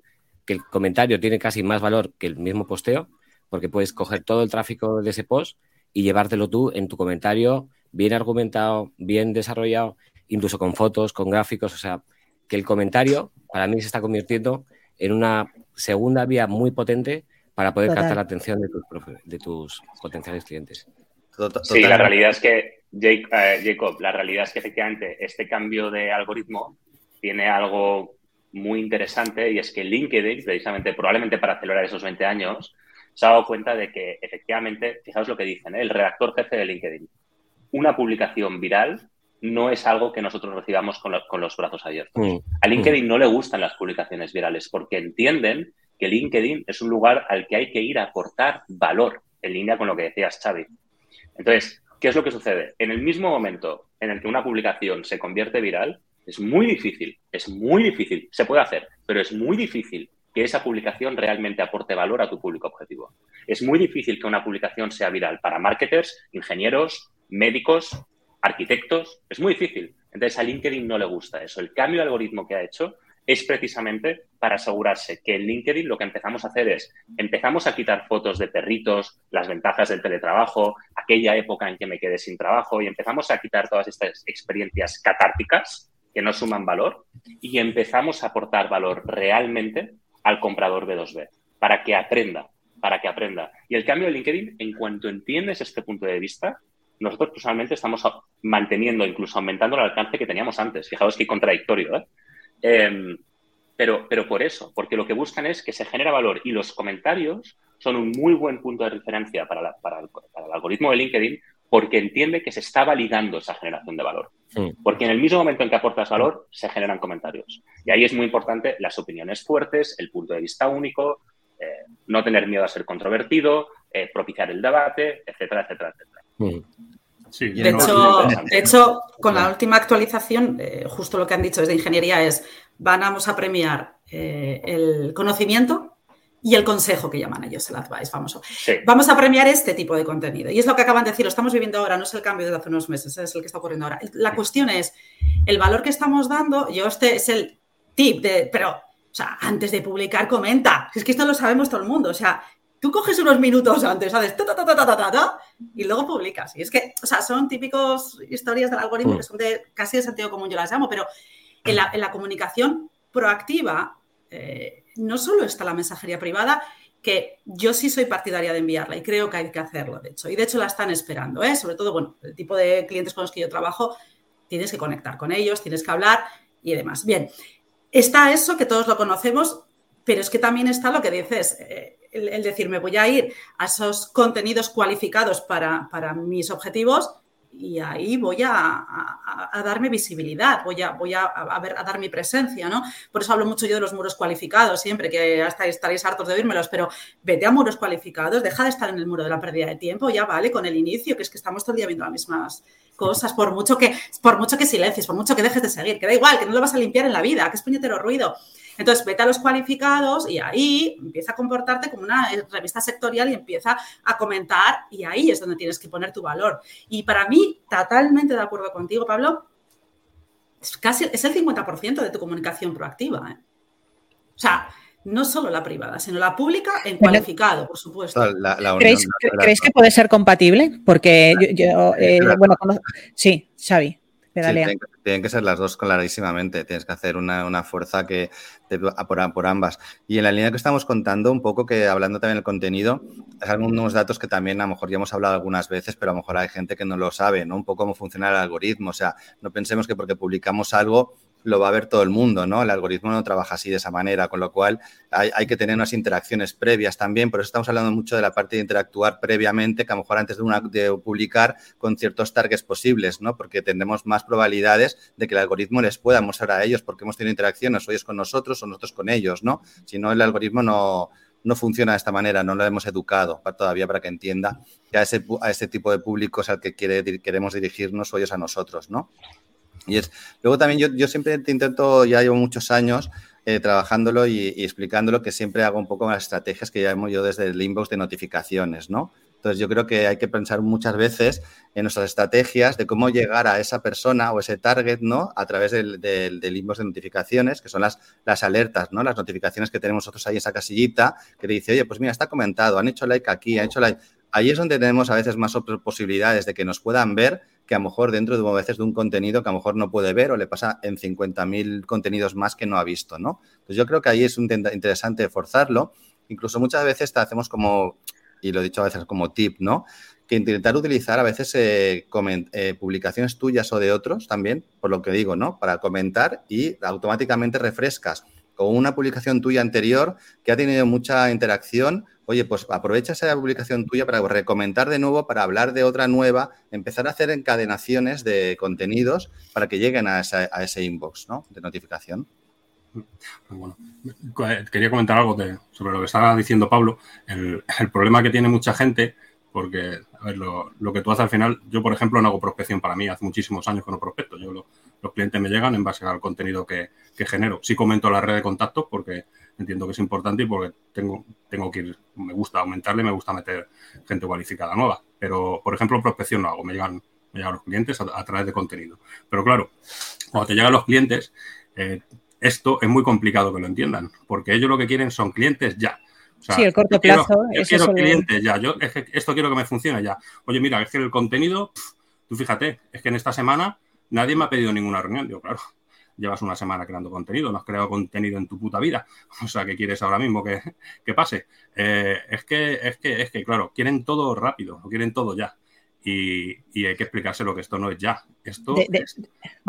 que el comentario tiene casi más valor que el mismo posteo, porque puedes coger todo el tráfico de ese post y llevártelo tú en tu comentario bien argumentado, bien desarrollado incluso con fotos, con gráficos, o sea, que el comentario para mí se está convirtiendo en una segunda vía muy potente para poder captar la atención de tus, de tus potenciales clientes. Sí, la realidad es que, eh, Jacob, la realidad es que efectivamente este cambio de algoritmo tiene algo muy interesante y es que LinkedIn, precisamente, probablemente para acelerar esos 20 años, se ha dado cuenta de que efectivamente, fijaos lo que dicen, ¿eh? el redactor jefe de LinkedIn, una publicación viral no es algo que nosotros recibamos con, los brazos abiertos. Mm. A LinkedIn no le gustan las publicaciones virales porque entienden que LinkedIn es un lugar al que hay que ir a aportar valor, en línea con lo que decías, Xavi. Entonces, ¿qué es lo que sucede? En el mismo momento en el que una publicación se convierte viral, es muy difícil, es muy difícil, se puede hacer, pero es muy difícil que esa publicación realmente aporte valor a tu público objetivo. Es muy difícil que una publicación sea viral para marketers, ingenieros, médicos, arquitectos, es muy difícil. Entonces a LinkedIn no le gusta eso. El cambio de algoritmo que ha hecho es precisamente para asegurarse que en LinkedIn lo que empezamos a hacer es, empezamos a quitar fotos de perritos, las ventajas del teletrabajo, aquella época en que me quedé sin trabajo y empezamos a quitar todas estas experiencias catárticas que no suman valor y empezamos a aportar valor realmente al comprador B2B para que aprenda, para que aprenda. Y el cambio de LinkedIn, en cuanto entiendes este punto de vista, nosotros personalmente estamos manteniendo, incluso aumentando el alcance que teníamos antes. Fijaos qué contradictorio, ¿eh? Em, pero, pero por eso, porque lo que buscan es que se genera valor y los comentarios son un muy buen punto de referencia para, para, el, algoritmo de LinkedIn porque entiende que se está validando esa generación de valor. Porque en el mismo momento en que aportas valor, se generan comentarios. Y ahí es muy importante las opiniones fuertes, el punto de vista único, eh, no tener miedo a ser controvertido, eh, propiciar el debate, etcétera, etcétera, etcétera. De, hecho, con la última actualización, eh, justo lo que han dicho desde ingeniería es, vamos a premiar el conocimiento y el consejo que llaman ellos, el advice famoso. Vamos a premiar este tipo de contenido. Y es lo que acaban de decir, lo estamos viviendo ahora, no es el cambio de hace unos meses, es el que está ocurriendo ahora. La cuestión es, el valor que estamos dando, yo este es el tip de, pero, o sea, antes de publicar, comenta. Es que esto lo sabemos todo el mundo. O sea, tú coges unos minutos antes, ¿sabes? y luego publicas. Y es que, o sea, son típicos historias del algoritmo que son de casi de sentido común, yo las llamo, pero en la, en la comunicación proactiva, eh, no solo está la mensajería privada, que yo sí soy partidaria de enviarla y creo que hay que hacerlo, de hecho. Y de hecho la están esperando, ¿eh? Sobre todo, bueno, el tipo de clientes con los que yo trabajo, tienes que conectar con ellos, tienes que hablar y demás. Bien, está eso que todos lo conocemos, pero es que también está lo que dices, eh, el, decir, me voy a ir a esos contenidos cualificados para, para mis objetivos y ahí voy a, darme visibilidad, voy, a, voy a, ver, a, dar mi presencia, ¿no? Por eso hablo mucho yo de los muros cualificados siempre, que hasta estaréis hartos de oírmelos, pero vete a muros cualificados, deja de estar en el muro de la pérdida de tiempo, ya vale con el inicio, que es que estamos todo el día viendo las mismas cosas, por mucho que, por mucho que silencies, por mucho que dejes de seguir, que da igual, que no lo vas a limpiar en la vida, que es puñetero ruido. Entonces, vete a los cualificados y ahí empieza a comportarte como una revista sectorial y empieza a comentar y ahí es donde tienes que poner tu valor. Y para mí, totalmente de acuerdo contigo, Pablo, es casi es el 50% de tu comunicación proactiva. ¿eh? O sea, no solo la privada, sino la pública en cualificado, por supuesto. ¿Creéis, que puede ser compatible? Porque yo, eh, bueno, sí, Xavi tienen, que ser las dos clarísimamente. Tienes que hacer una, fuerza que te, por, por, ambas. Y en la línea que estamos contando, un poco que hablando también del contenido, hay algunos datos que también a lo mejor ya hemos hablado algunas veces, pero a lo mejor hay gente que no lo sabe, ¿no? Un poco cómo funciona el algoritmo. O sea, no pensemos que porque publicamos algo lo va a ver todo el mundo, ¿no? El algoritmo no trabaja así de esa manera, con lo cual hay, que tener unas interacciones previas también, por eso estamos hablando mucho de la parte de interactuar previamente, que a lo mejor antes de, publicar con ciertos targets posibles, ¿no? Porque tendremos más probabilidades de que el algoritmo les pueda mostrar a ellos porque hemos tenido interacciones, o ellos con nosotros o nosotros con ellos, ¿no? Si no, el algoritmo no, no funciona de esta manera, no lo hemos educado todavía para que entienda que a ese, a ese tipo de público es al que quiere, queremos dirigirnos o ellos a nosotros, ¿no? Y luego también yo, yo siempre te intento, ya llevo muchos años eh, trabajándolo y, explicándolo, que siempre hago un poco las estrategias que llamo yo desde el inbox de notificaciones, ¿no? Entonces yo creo que hay que pensar muchas veces en nuestras estrategias de cómo llegar a esa persona o ese target, ¿no? A través del, del, inbox de notificaciones, que son las, las alertas, ¿no? Las notificaciones que tenemos nosotros ahí en esa casillita que te dice, oye, pues mira, está comentado, han hecho like aquí, han hecho like. Ahí es donde tenemos a veces más posibilidades de que nos puedan ver que a lo mejor dentro de a veces de un contenido que a lo mejor no puede ver o le pasa en 50.000 contenidos más que no ha visto, ¿no? Pues yo creo que ahí es un interesante forzarlo. Incluso muchas veces te hacemos como, y lo he dicho a veces como tip, ¿no? Que intentar utilizar a veces eh, eh, publicaciones tuyas o de otros también, por lo que digo, ¿no? Para comentar y automáticamente refrescas con una publicación tuya anterior que ha tenido mucha interacción oye, pues aprovecha esa publicación tuya para recomendar de nuevo, para hablar de otra nueva, empezar a hacer encadenaciones de contenidos para que lleguen a, ese inbox ¿no? de notificación. Bueno, quería comentar algo sobre lo que estaba diciendo Pablo. El, problema que tiene mucha gente, porque a ver, lo, que tú haces al final, yo por ejemplo no hago prospección para mí, hace muchísimos años que no prospecto. Yo los clientes me llegan en base al contenido que, que genero. Sí comento la red de contactos porque entiendo que es importante y porque tengo, tengo que ir, me gusta aumentarle, me gusta meter gente cualificada nueva. Pero, por ejemplo, prospección no hago, me llegan, me llegan los clientes a, través de contenido. Pero claro, cuando te llegan los clientes, eh, esto es muy complicado que lo entiendan, porque ellos lo que quieren son clientes ya. sí, el corto plazo. yo quiero clientes ya. Yo esto quiero que me funcione ya. Oye, mira, es que el contenido, tú fíjate, es que en esta semana nadie me ha pedido ninguna reunión. Digo, claro, llevas una semana creando contenido, no has creado contenido en tu puta vida. <laughs> O sea, ¿qué quieres ahora mismo que, pase? Eh, es, que, es, que, es que, claro, quieren todo rápido, quieren todo ya y, hay que explicárselo que esto no es ya. Esto de,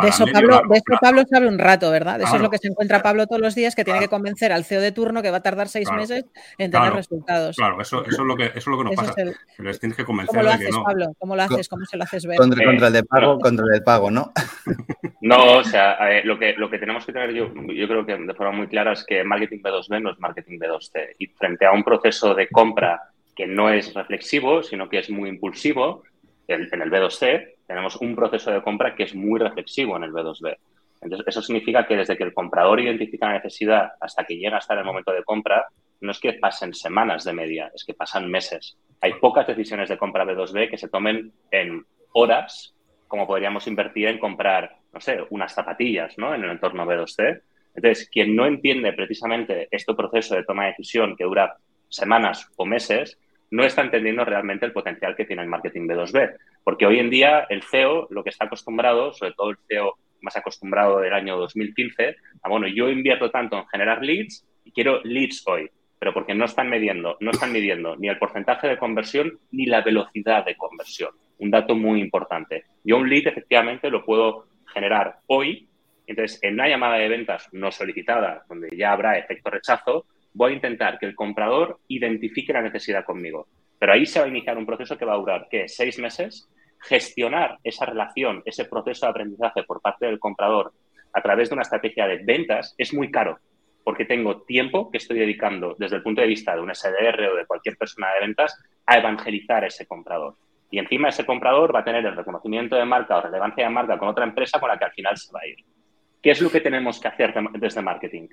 eso, Pablo, de Pablo sabe un rato, ¿verdad? De eso es lo que se encuentra Pablo todos los días, que tiene que convencer al CEO de turno que va a tardar seis meses en tener resultados. Claro, eso, eso, es lo que, eso es lo que nos pasa. les tienes que convencer ¿Cómo lo haces, no. Pablo? ¿Cómo lo haces? ¿Cómo se lo haces ver? Contra, contra el de pago, contra el de pago, ¿no? <laughs> No, o sea, lo, que, lo que tenemos que tener yo, yo creo que de forma muy clara es que marketing B2B no es marketing B2C. Y frente a un proceso de compra que no es reflexivo, sino que es muy impulsivo, en el B2C tenemos un proceso de compra que es muy reflexivo en el B2B. Entonces, eso significa que desde que el comprador identifica la necesidad hasta que llega hasta el momento de compra, no es que pasen semanas de media, es que pasan meses. Hay pocas decisiones de compra B2B que se tomen en horas, como podríamos invertir en comprar, no sé, unas zapatillas, ¿no? En el entorno B2C. Entonces, quien no entiende precisamente este proceso de toma de decisión que dura semanas o meses, no está entendiendo realmente el potencial que tiene el marketing B2B. Porque hoy en día el CEO lo que está acostumbrado, sobre todo el CEO más acostumbrado del año 2015, a, bueno, yo invierto tanto en generar leads y quiero leads hoy, pero porque no están midiendo, no están midiendo ni el porcentaje de conversión ni la velocidad de conversión. Un dato muy importante. Yo un lead efectivamente lo puedo generar hoy, entonces en una llamada de ventas no solicitada, donde ya habrá efecto rechazo, voy a intentar que el comprador identifique la necesidad conmigo. Pero ahí se va a iniciar un proceso que va a durar, ¿qué? Seis meses. Gestionar esa relación, ese proceso de aprendizaje por parte del comprador a través de una estrategia de ventas es muy caro, porque tengo tiempo que estoy dedicando desde el punto de vista de un SDR o de cualquier persona de ventas a evangelizar ese comprador. Y encima ese comprador va a tener el reconocimiento de marca o relevancia de marca con otra empresa con la que al final se va a ir. ¿Qué es lo que tenemos que hacer desde marketing?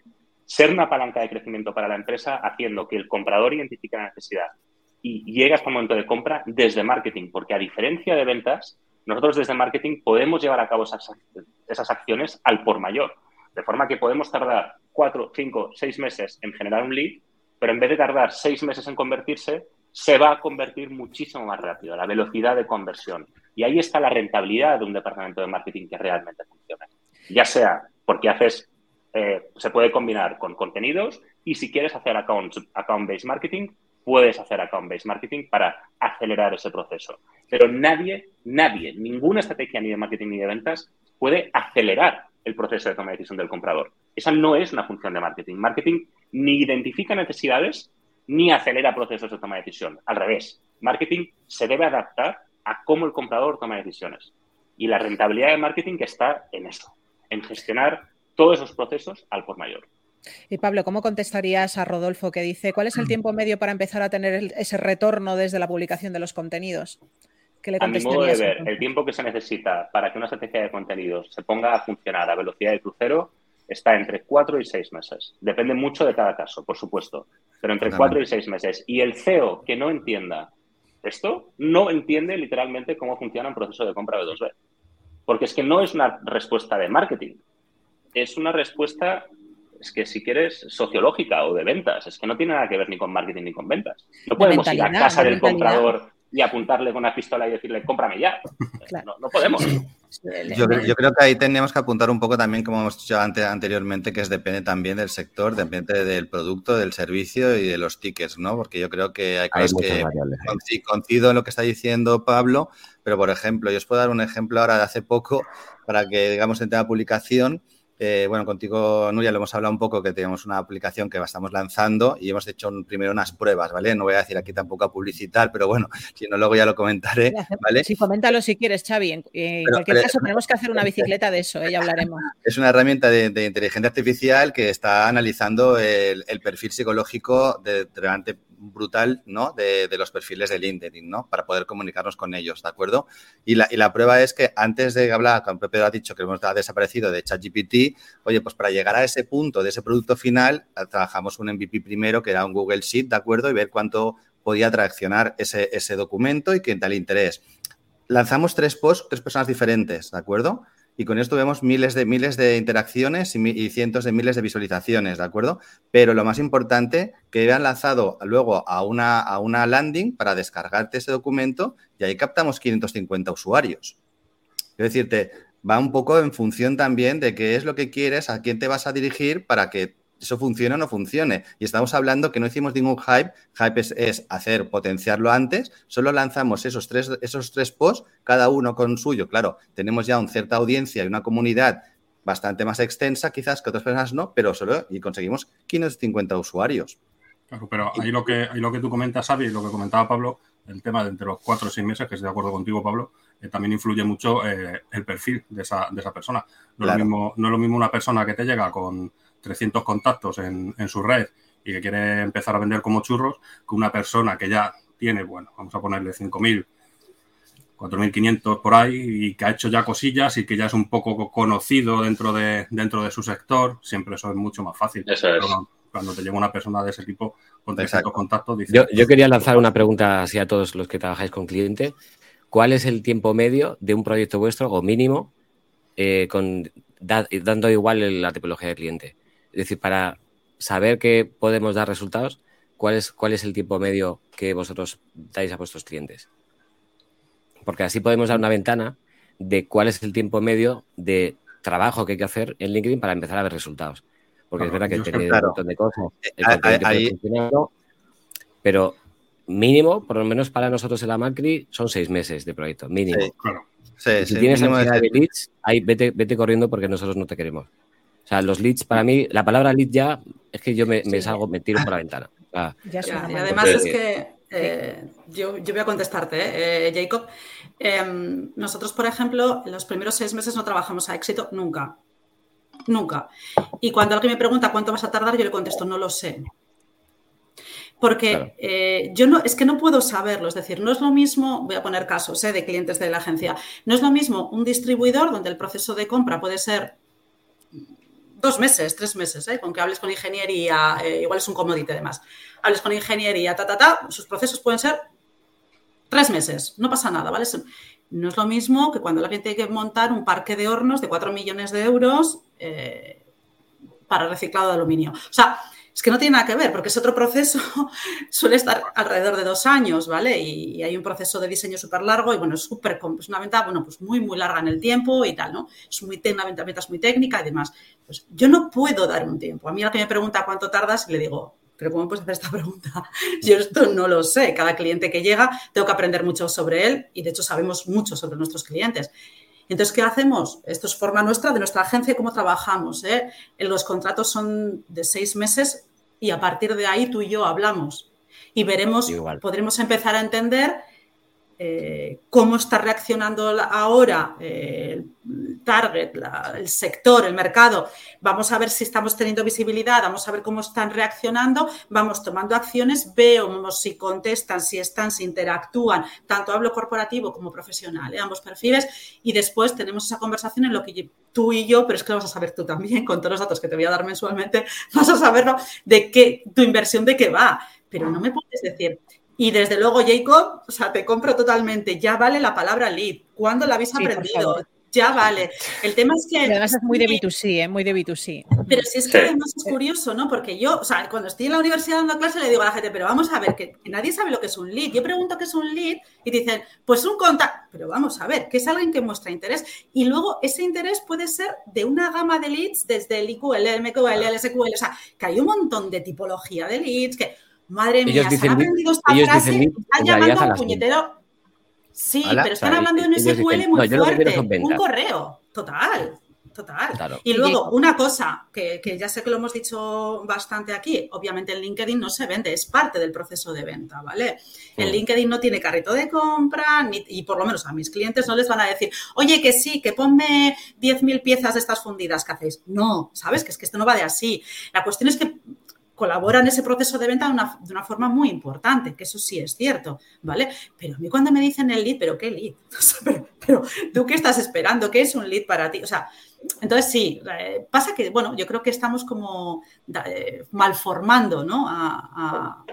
Ser una palanca de crecimiento para la empresa haciendo que el comprador identifique la necesidad y llegue hasta el momento de compra desde marketing, porque a diferencia de ventas, nosotros desde marketing podemos llevar a cabo esas, esas acciones al por mayor, de forma que podemos tardar cuatro, cinco, seis meses en generar un lead, pero en vez de tardar seis meses en convertirse, se va a convertir muchísimo más rápido, la velocidad de conversión. Y ahí está la rentabilidad de un departamento de marketing que realmente funciona. Ya sea porque haces eh, se puede combinar con contenidos y si quieres hacer account-based marketing, puedes hacer account-based marketing para acelerar ese proceso. Pero nadie, nadie, ninguna estrategia ni de marketing ni de ventas puede acelerar el proceso de toma de decisión del comprador. Esa no es una función de marketing. Marketing ni identifica necesidades ni acelera procesos de toma de decisión. Al revés, marketing se debe adaptar a cómo el comprador toma decisiones. Y la rentabilidad de marketing está en eso, en gestionar todos esos procesos al por mayor. Y Pablo, ¿cómo contestarías a Rodolfo que dice cuál es el tiempo medio para empezar a tener ese retorno desde la publicación de los contenidos? ¿Qué le a mi modo de ver, el tiempo que se necesita para que una estrategia de contenidos se ponga a funcionar a velocidad de crucero está entre cuatro y seis meses. Depende mucho de cada caso, por supuesto, pero entre cuatro y seis meses. Y el CEO que no entienda esto, no entiende literalmente cómo funciona un proceso de compra de 2B. Porque es que no es una respuesta de marketing, es una respuesta, es que si quieres, sociológica o de ventas. Es que no tiene nada que ver ni con marketing ni con ventas. No podemos ir a casa del comprador y apuntarle con una pistola y decirle, cómprame ya. <laughs> No, podemos. Yo, creo que ahí tenemos que apuntar un poco también, como hemos dicho anteriormente, que es depende también del sector, depende del producto, del servicio y de los tickets, ¿no? Porque yo creo que hay cosas que sí, coincido en lo que está diciendo Pablo, pero por ejemplo, yo os puedo dar un ejemplo ahora de hace poco para que, digamos, en tema de publicación, eh, bueno, contigo, Nuria, lo hemos hablado un poco que tenemos una aplicación que estamos lanzando y hemos hecho primero unas pruebas, ¿vale? No voy a decir aquí tampoco a publicitar, pero bueno, <laughs> si no, luego ya lo comentaré, ¿vale? Sí, coméntalo si quieres, Xavi. En, cualquier caso, tenemos que hacer una <laughs> bicicleta de eso, ¿eh? ya hablaremos. Es una herramienta de, inteligencia artificial que está analizando el, perfil psicológico de, de, brutal, ¿no? De, los perfiles de LinkedIn, ¿no? Para poder comunicarnos con ellos, ¿de acuerdo? Y la, y la prueba es que antes de hablar, como Pedro ha dicho que hemos desaparecido de ChatGPT, oye, pues para llegar a ese punto de ese producto final, trabajamos un MVP primero, que era un Google Sheet, ¿de acuerdo? Y ver cuánto podía traccionar ese, ese documento y qué tal interés. Lanzamos tres posts, tres personas diferentes, ¿de acuerdo? Y con esto vemos miles de miles de interacciones y, cientos de miles de visualizaciones, ¿de acuerdo? Pero lo más importante, que han lanzado luego a una, a una landing para descargarte ese documento y ahí captamos 550 usuarios. Es decirte, va un poco en función también de qué es lo que quieres, a quién te vas a dirigir para que eso funcione o no funcione. Y estamos hablando que no hicimos ningún hype. Hype es, hacer, potenciarlo antes. Solo lanzamos esos tres, esos tres posts, cada uno con suyo. Claro, tenemos ya una cierta audiencia y una comunidad bastante más extensa, quizás que otras personas no, pero solo y conseguimos 550 usuarios. Claro, pero ahí lo que, ahí lo que tú comentas, Xavi, y lo que comentaba Pablo, el tema de entre los cuatro o seis meses, que estoy de acuerdo contigo, Pablo, eh, también influye mucho eh, el perfil de esa, de esa persona. No, es lo mismo, no es lo mismo una persona que te llega con 300 contactos en, su red y que quiere empezar a vender como churros, que una persona que ya tiene, bueno, vamos a ponerle 5.000, 4.500 por ahí y que ha hecho ya cosillas y que ya es un poco conocido dentro de, dentro de su sector, siempre eso es mucho más fácil. Eso es. cuando te llega una persona de ese tipo con 300 contactos, yo, yo, quería lanzar una pregunta así a todos los que trabajáis con cliente. ¿Cuál es el tiempo medio de un proyecto vuestro o mínimo eh, con, dando igual la tipología de cliente? Es decir, para saber que podemos dar resultados, ¿cuál es, cuál es el tiempo medio que vosotros dais a vuestros clientes? Porque así podemos dar una ventana de cuál es el tiempo medio de trabajo que hay que hacer en LinkedIn para empezar a ver resultados. Porque es verdad que tenéis un montón de cosas, pero mínimo, por lo menos para nosotros en la Macri, son seis meses de proyecto, mínimo. si tienes necesidad de leads, ahí vete, vete corriendo porque nosotros no te queremos. O sea, los leads, para mí, la palabra lead ya es que yo me, salgo, me tiro por la ventana. y además es que eh, yo, voy a contestarte, eh, Jacob. Em, nosotros, por ejemplo, en los primeros seis meses no trabajamos a éxito nunca. Nunca. Y cuando alguien me pregunta cuánto vas a tardar, yo le contesto, no lo sé. Porque eh, yo no, es que no puedo saberlo, es decir, no es lo mismo, voy a poner casos de clientes de la agencia, no es lo mismo un distribuidor donde el proceso de compra puede ser dos meses, tres meses, ¿eh? con que hables con ingeniería, eh, igual es un commodity además, hables con ingeniería, ta, ta, ta, sus procesos pueden ser tres meses, no pasa nada, ¿vale? No es lo mismo que cuando gente tiene que montar un parque de hornos de cuatro millones de euros eh, para reciclado de aluminio. O sea, es que no tiene nada que ver, porque es otro proceso, <laughs> suele estar alrededor de dos años, ¿vale? Y, hay un proceso de diseño súper largo y, bueno, es súper, es una venta, bueno, pues muy, muy larga en el tiempo y tal, ¿no? Es muy, una venta, es muy técnica y demás. Pues yo no puedo dar un tiempo. A mí alguien me pregunta cuánto tardas y le digo, pero ¿cómo puedes hacer esta <laughs> pregunta? Yo esto no lo sé. Cada cliente que llega tengo que aprender mucho sobre él y, de hecho, sabemos mucho sobre nuestros clientes. Entonces, ¿qué hacemos? Esto es forma nuestra, de nuestra agencia, cómo trabajamos. ¿eh? Los contratos son de seis meses y a partir de ahí tú y yo hablamos. Y veremos, podremos empezar a entender eh, cómo está reaccionando ahora eh, el target, el sector, el mercado. Vamos a ver si estamos teniendo visibilidad, vamos a ver cómo están reaccionando, vamos tomando acciones, vemos si contestan, si están, si interactúan, tanto hablo corporativo como profesional, ¿eh? ambos perfiles, y después tenemos esa conversación en lo que tú y yo, pero es que lo vas a saber tú también, con todos los datos que te voy a dar mensualmente, <laughs> vas a saberlo de qué, tu inversión de qué va. Pero no me puedes decir, y desde luego, Jacob, o sea, te compro totalmente. Ya vale la palabra lead. ¿Cuándo la habéis aprendido? Ya vale. El tema es que. además es muy de B2C, ¿eh? muy de B2C. Pero si es que además es curioso, ¿no? Porque yo, o sea, cuando estoy en la universidad dando clase, le digo a la gente, pero vamos a ver, que, nadie sabe lo que es un lead. Yo pregunto qué es un lead y dicen, pues un contacto. Pero vamos a ver, que es alguien que muestra interés. Y luego ese interés puede ser de una gama de leads, desde el IQL, el MQL, el SQL. O sea, que hay un montón de tipología de leads que Madre mía, se han aprendido esta frase, están llamando a un puñetero. Sí, pero están hablando de un SQL muy fuerte. Un correo, total. Total. Y luego, una cosa que, ya sé que lo hemos dicho bastante aquí, obviamente el LinkedIn no se vende, es parte del proceso de venta, ¿vale? El LinkedIn no tiene carrito de compra y por lo menos a mis clientes no les van a decir, oye, que sí, que ponme 10.000 piezas de estas fundidas que hacéis. No, ¿sabes? Que es que esto no va de así. La cuestión es que colabora en ese proceso de venta de una, forma muy importante, que eso sí es cierto, ¿vale? Pero a mí cuando me dicen el lead, ¿pero qué lead? <laughs> pero, ¿tú qué estás esperando? ¿Qué es un lead para ti? O sea, entonces sí, eh, pasa que, bueno, yo creo que estamos como eh, malformando, ¿no? A,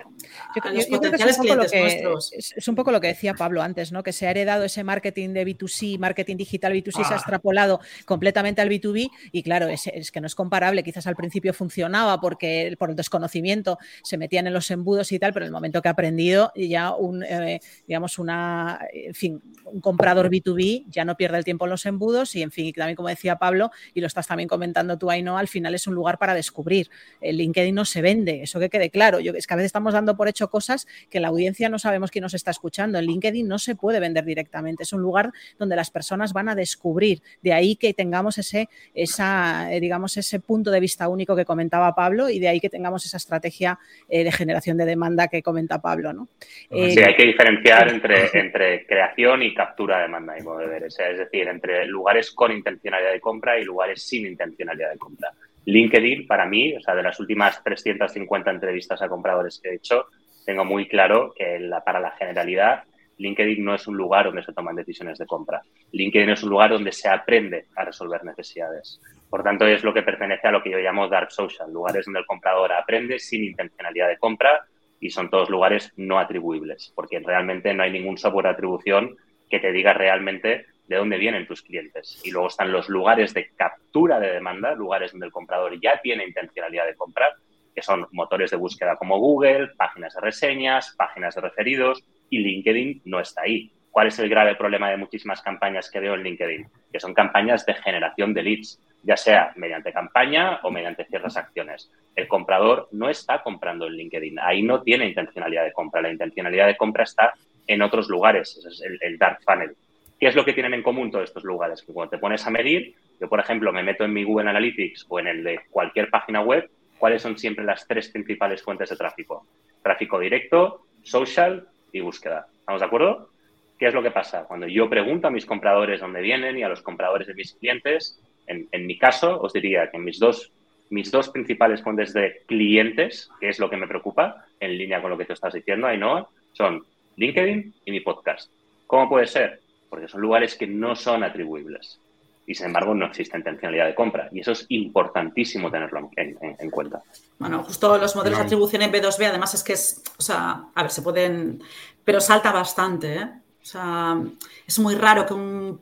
los potenciales clientes nuestros. Es, un poco lo que decía Pablo antes, ¿no? Que se ha heredado ese marketing de B2C, marketing digital B2C, se ha ah. extrapolado completamente al B2B y claro, es, es, que no es comparable. Quizás al principio funcionaba porque por el desconocimiento se metían en los embudos y tal, pero en el momento que ha aprendido ya un, eh, digamos, una, en fin, un comprador B2B ya no pierde el tiempo en los embudos y, en fin, también como decía Pablo, y lo estás también comentando tú, no al final es un lugar para descubrir. El LinkedIn no se vende, eso que quede claro. Yo, es que a veces estamos dando por hecho cosas que la audiencia no sabemos quién nos está escuchando. El LinkedIn no se puede vender directamente, es un lugar donde las personas van a descubrir. De ahí que tengamos ese, esa, eh, digamos, ese punto de vista único que comentaba Pablo y de ahí que tengamos esa estrategia eh, de generación de demanda que comenta Pablo. ¿no? sí, hay que diferenciar entre, <laughs> entre creación y captura de demanda, y es decir, entre lugares con intencionalidad de compra y lugares sin intencionalidad de compra. LinkedIn, para mí, o sea, de las últimas 350 entrevistas a compradores que he hecho, tengo muy claro que para la generalidad, LinkedIn no es un lugar donde se toman decisiones de compra. LinkedIn es un lugar donde se aprende a resolver necesidades. Por tanto, es lo que pertenece a lo que yo llamo dark social, lugares donde el comprador aprende sin intencionalidad de compra y son todos lugares no atribuibles, porque realmente no hay ningún software de atribución que te diga realmente de dónde vienen tus clientes. Y luego están los lugares de captura de demanda, lugares donde el comprador ya tiene intencionalidad de comprar, que son motores de búsqueda como Google, páginas de reseñas, páginas de referidos, y LinkedIn no está ahí. ¿Cuál es el grave problema de muchísimas campañas que veo en LinkedIn? Que son campañas de generación de leads, ya sea mediante campaña o mediante ciertas acciones. El comprador no está comprando en LinkedIn, ahí no tiene intencionalidad de compra. La intencionalidad de compra está en otros lugares, es el, el dark funnel. ¿Qué es lo que tienen en común todos estos lugares? Que cuando te pones a medir, yo por ejemplo me meto en mi Google Analytics o en el de cualquier página web, ¿cuáles son siempre las tres principales fuentes de tráfico? Tráfico directo, social y búsqueda. ¿Estamos de acuerdo? ¿Qué es lo que pasa? Cuando yo pregunto a mis compradores dónde vienen y a los compradores de mis clientes, en, mi caso os diría que mis dos, mis dos principales fuentes de clientes, que es lo que me preocupa, en línea con lo que tú estás diciendo, Ainhoa, son LinkedIn y mi podcast. ¿Cómo puede ser? Porque son lugares que no son atribuibles y sin embargo no existe intencionalidad de compra. Y eso es importantísimo tenerlo en, cuenta. Bueno, justo los modelos de atribución en B2B, además es que es, o sea, a ver, se pueden, pero salta bastante, ¿eh? O sea, es muy raro que, un,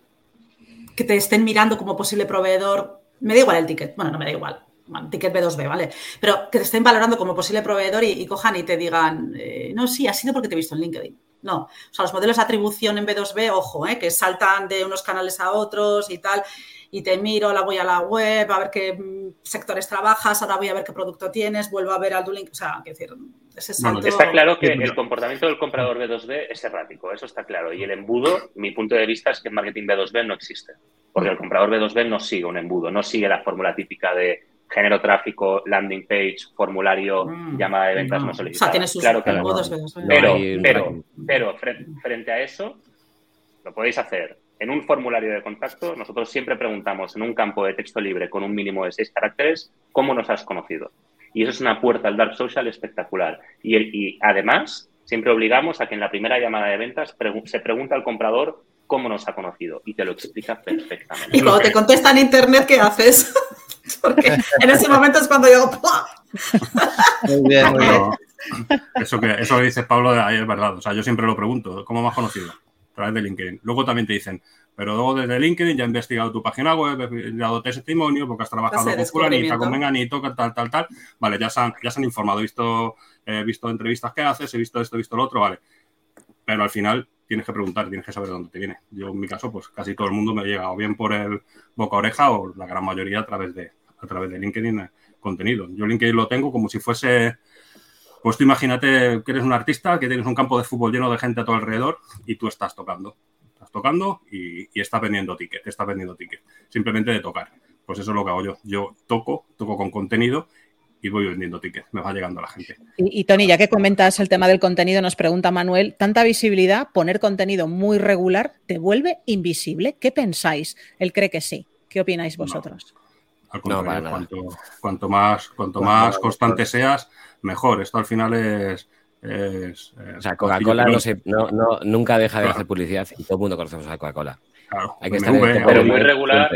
que te estén mirando como posible proveedor. Me da igual el ticket, bueno, no me da igual, ticket B2B, ¿vale? Pero que te estén valorando como posible proveedor y, cojan y te digan, eh, no, sí, ha sido porque te he visto en LinkedIn. No, o sea, los modelos de atribución en B2B, ojo, ¿eh? que saltan de unos canales a otros y tal, y te miro, la voy a la web, a ver qué mm, sectores trabajas, ahora voy a ver qué producto tienes, vuelvo a ver al link, o sea, decir, ese salto... Está claro que el comportamiento del comprador B2B es errático, eso está claro, y el embudo, mi punto de vista es que en marketing B2B no existe, porque el comprador B2B no sigue un embudo, no sigue la fórmula típica de género tráfico, landing page, formulario, mm. llamada de ventas no, solicitada. O sea, tiene sus claro que Pero, pero, pero frente a eso, lo podéis hacer en un formulario de contacto. Nosotros siempre preguntamos en un campo de texto libre con un mínimo de seis caracteres cómo nos has conocido. Y eso es una puerta al dark social espectacular. Y, y además, siempre obligamos a que en la primera llamada de ventas se pregunta al comprador cómo nos ha conocido y te lo explica perfectamente. Y cuando te contesta en internet, ¿qué haces? <laughs> Porque en ese momento es cuando yo... Muy bien, muy bien. Eso que, eso que dice Pablo ahí es verdad. O sea, yo siempre lo pregunto, ¿cómo me has conocido? A través de LinkedIn. Luego también te dicen, pero luego desde LinkedIn ya he investigado tu página web, he dado testimonio porque has trabajado con fulanita, con menganito, tal, tal, tal. Vale, ya se han, ya se han informado, he visto, he visto entrevistas que haces, he visto esto, he visto lo otro, vale. Pero al final tienes que preguntar, tienes que saber de dónde te viene. Yo, en mi caso, pues casi todo el mundo me llega o bien por el boca oreja o la gran mayoría a través de, a través de LinkedIn eh, contenido. Yo LinkedIn lo tengo como si fuese, pues tú imagínate que eres un artista, que tienes un campo de fútbol lleno de gente a tu alrededor y tú estás tocando. Estás tocando y, y estás vendiendo tickets, estás vendiendo tickets. Simplemente de tocar. Pues eso es lo que hago yo. Yo toco, toco con contenido y voy vendiendo tickets, me va llegando la gente. Y, Tony, ya que comentas el tema del contenido, nos pregunta Manuel, ¿tanta visibilidad, poner contenido muy regular, te vuelve invisible? ¿Qué pensáis? Él cree que sí. ¿Qué opináis vosotros? Al contrario, cuanto, más, cuanto más constante seas, mejor. Esto al final es... o sea, Coca-Cola no, nunca deja de hacer publicidad y todo el mundo conocemos a Coca-Cola. Claro, Hay que estar pero muy regular.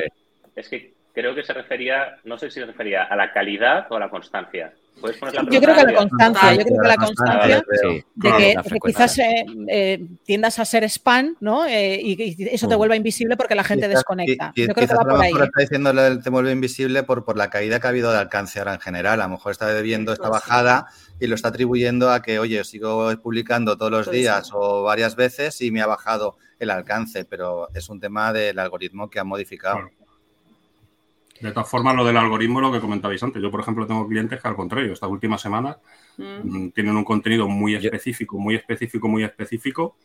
Es que creo que se refería, no sé si se refería a la calidad o a la constancia. yo creo que la constancia, yo creo que la constancia de que, quizás eh, eh, tiendas a ser spam, ¿no? Eh, y, eso te mm. vuelva invisible porque la gente desconecta. yo creo que va por ahí. Está diciendo te vuelve invisible por, por la caída que ha habido de alcance ahora en general. A lo mejor está debiendo esta bajada y lo está atribuyendo a que, oye, sigo publicando todos los días o varias veces y me ha bajado el alcance, pero es un tema del algoritmo que ha modificado. De todas formas, lo del algoritmo, lo que comentabais antes. Yo, por ejemplo, tengo clientes que al contrario, estas últimas semanas mm. Mm, tienen un contenido muy específico, muy específico, muy específico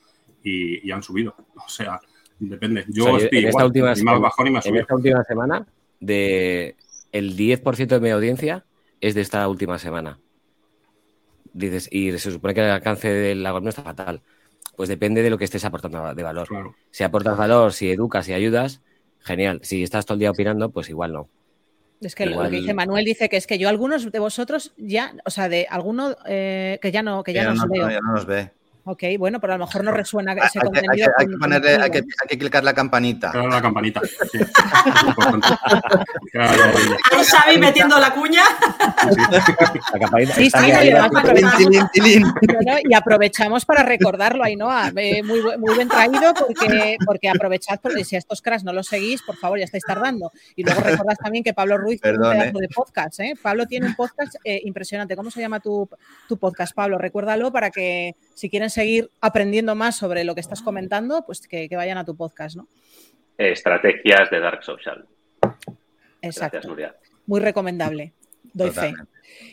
y, han subido. <laughs> O sea, depende. Yo estoy en esta última, más bajón y más En esta última semana, de el 10% de mi audiencia es de esta última semana. Dices, y se supone que el alcance del algoritmo está fatal. Pues depende de lo que estés aportando de valor. Si aportas valor, si educas, si ayudas, genial. Si estás todo el día opinando, pues igual no. Es que lo que dice Manuel dice que es que yo algunos de vosotros ya, o sea, de alguno eh, que ya no, que ya, no, veo. ya no nos ve. Ok, bueno, pero a lo mejor no resuena ese contenido. Hay que, ponerle, hay, que, clicar la campanita. Claro, la campanita. Sí. <laughs> Ahí Xavi metiendo la cuña. La campanita. Sí, sí, y aprovechamos para recordarlo, Ainhoa. Eh, muy, muy bien traído porque, porque aprovechad, porque si a estos cracks no los seguís, por favor, ya estáis tardando. Y luego recordad también que Pablo Ruiz tiene un pedazo de podcast. ¿eh? Pablo tiene un podcast eh, impresionante. ¿Cómo se llama tu, tu podcast, Pablo? Recuérdalo para que si quieren seguir aprendiendo más sobre lo que estás comentando, pues que, vayan a tu podcast, ¿no? Estrategias de Dark Social. Exacto. Muy recomendable. Doy fe.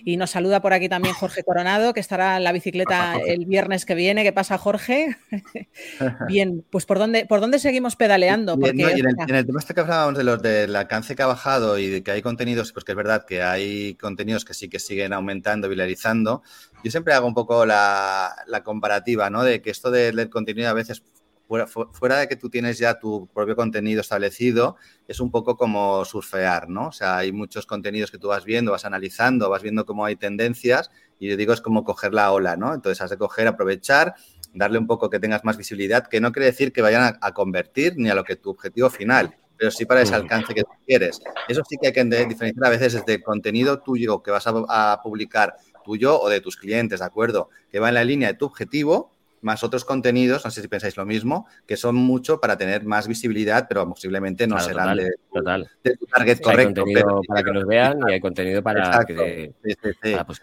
Y nos saluda por aquí también Jorge Coronado, que estará en la bicicleta el viernes que viene. ¿Qué pasa, Jorge? <laughs> Bien, pues ¿por dónde, ¿por dónde seguimos pedaleando? en, el, tema este que hablábamos de los del alcance que ha bajado y de que hay contenidos, pues que es verdad que hay contenidos que sí que siguen aumentando, viralizando. Yo siempre hago un poco la, comparativa, ¿no? De que esto del contenido a veces fuera, de que tú tienes ya tu propio contenido establecido, es un poco como surfear, ¿no? O sea, hay muchos contenidos que tú vas viendo, vas analizando, vas viendo cómo hay tendencias y yo digo es como coger la ola, ¿no? Entonces has de coger, aprovechar, darle un poco que tengas más visibilidad, que no quiere decir que vayan a, convertir ni a lo que tu objetivo final, pero sí para ese alcance que tú quieres. Eso sí que hay que diferenciar a veces desde contenido tuyo que vas a, a publicar tuyo o de tus clientes, ¿de acuerdo? Que va en la línea de tu objetivo más otros contenidos, no sé si pensáis lo mismo, que son mucho para tener más visibilidad, pero posiblemente no serán de, tu target correcto. <laughs> Hay contenido para que los vean y hay contenido para que...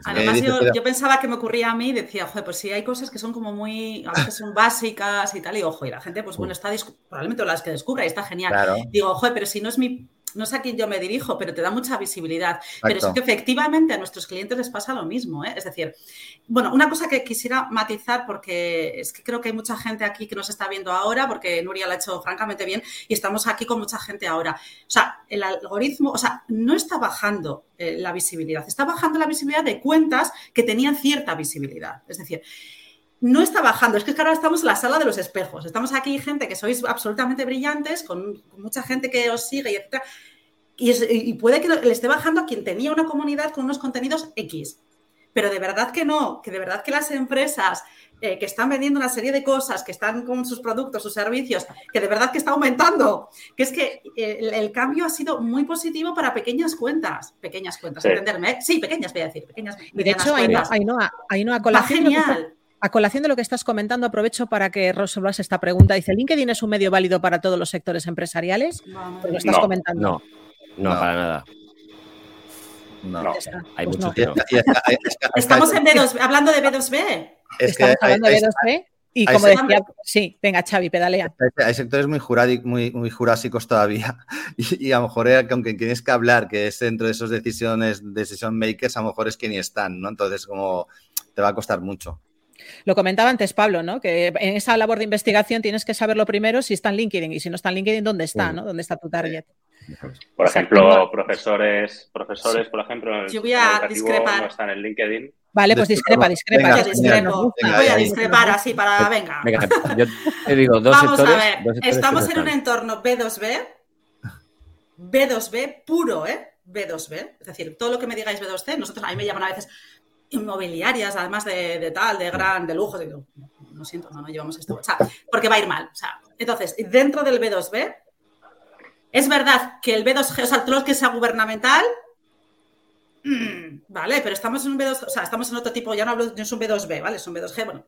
Además, yo, pensaba que me ocurría a mí y decía, joder, pues sí, hay cosas que son como muy, a veces son básicas y tal, y ojo, y la gente, pues bueno, está probablemente las que descubra y está genial. Digo, joder, pero si no es mi no sé a quién yo me dirijo, pero te da mucha visibilidad. Pero es que efectivamente a nuestros clientes les pasa lo mismo. ¿eh? Es decir, bueno, una cosa que quisiera matizar, porque es que creo que hay mucha gente aquí que nos está viendo ahora, porque Nuria lo ha hecho francamente bien y estamos aquí con mucha gente ahora. O sea, el algoritmo, o sea, no está bajando eh, la visibilidad, está bajando la visibilidad de cuentas que tenían cierta visibilidad. Es decir, no está bajando, es que ahora estamos en la sala de los espejos. Estamos aquí gente que sois absolutamente brillantes, con, mucha gente que os sigue y etcétera. Y, puede que le esté bajando a quien tenía una comunidad con unos contenidos X. Pero de verdad que no, que de verdad que las empresas eh, que están vendiendo una serie de cosas, que están con sus productos, sus servicios, que de verdad que está aumentando, que es que eh, el, cambio ha sido muy positivo para pequeñas cuentas, pequeñas cuentas, entenderme, ¿eh? sí, pequeñas voy a decir, pequeñas. Y de hecho, hay no, colación. Genial. A colación de lo que estás comentando, aprovecho para que resolvas esta pregunta. Dice, ¿LinkedIn es un medio válido para todos los sectores empresariales? Pues lo estás comentando. No, no, para nada. No, hay pues mucho Estamos en B2, hablando de B2B. Estamos hablando de B2B. Y como decía, sí, venga, Xavi, pedalea. Hay sectores muy, muy, muy jurásicos todavía. <laughs> Y, a lo mejor, aunque tienes que hablar, que es dentro de esas decisiones, decision makers, a lo mejor es que ni están, ¿no? Entonces, como te va a costar mucho. Lo comentaba antes Pablo, ¿no? Que en esa labor de investigación tienes que saberlo primero si está en LinkedIn y si no está en LinkedIn, ¿dónde está? ¿no? ¿Dónde está tu target? Por ejemplo, profesores, profesores, por ejemplo, yo voy a discrepar. no están en LinkedIn. Vale, pues discrepa, discrepa. voy a discrepar así para, venga. yo te digo, dos Vamos a ver, estamos en un entorno B2B, B2B puro, ¿eh? B2B, es decir, todo lo que me digáis B2C, nosotros a mí me llaman a veces inmobiliarias, además de, tal, de gran, de lujo, digo, no, siento, no, no llevamos esto, o sea, porque va a ir mal. O sea, entonces, dentro del B2B, Es verdad que el B2G, o sea, todo lo que sea gubernamental, mm, vale, pero estamos en un B2, o sea, estamos en otro tipo, ya no hablo, no es un B2B, ¿vale? Es un B2G, bueno.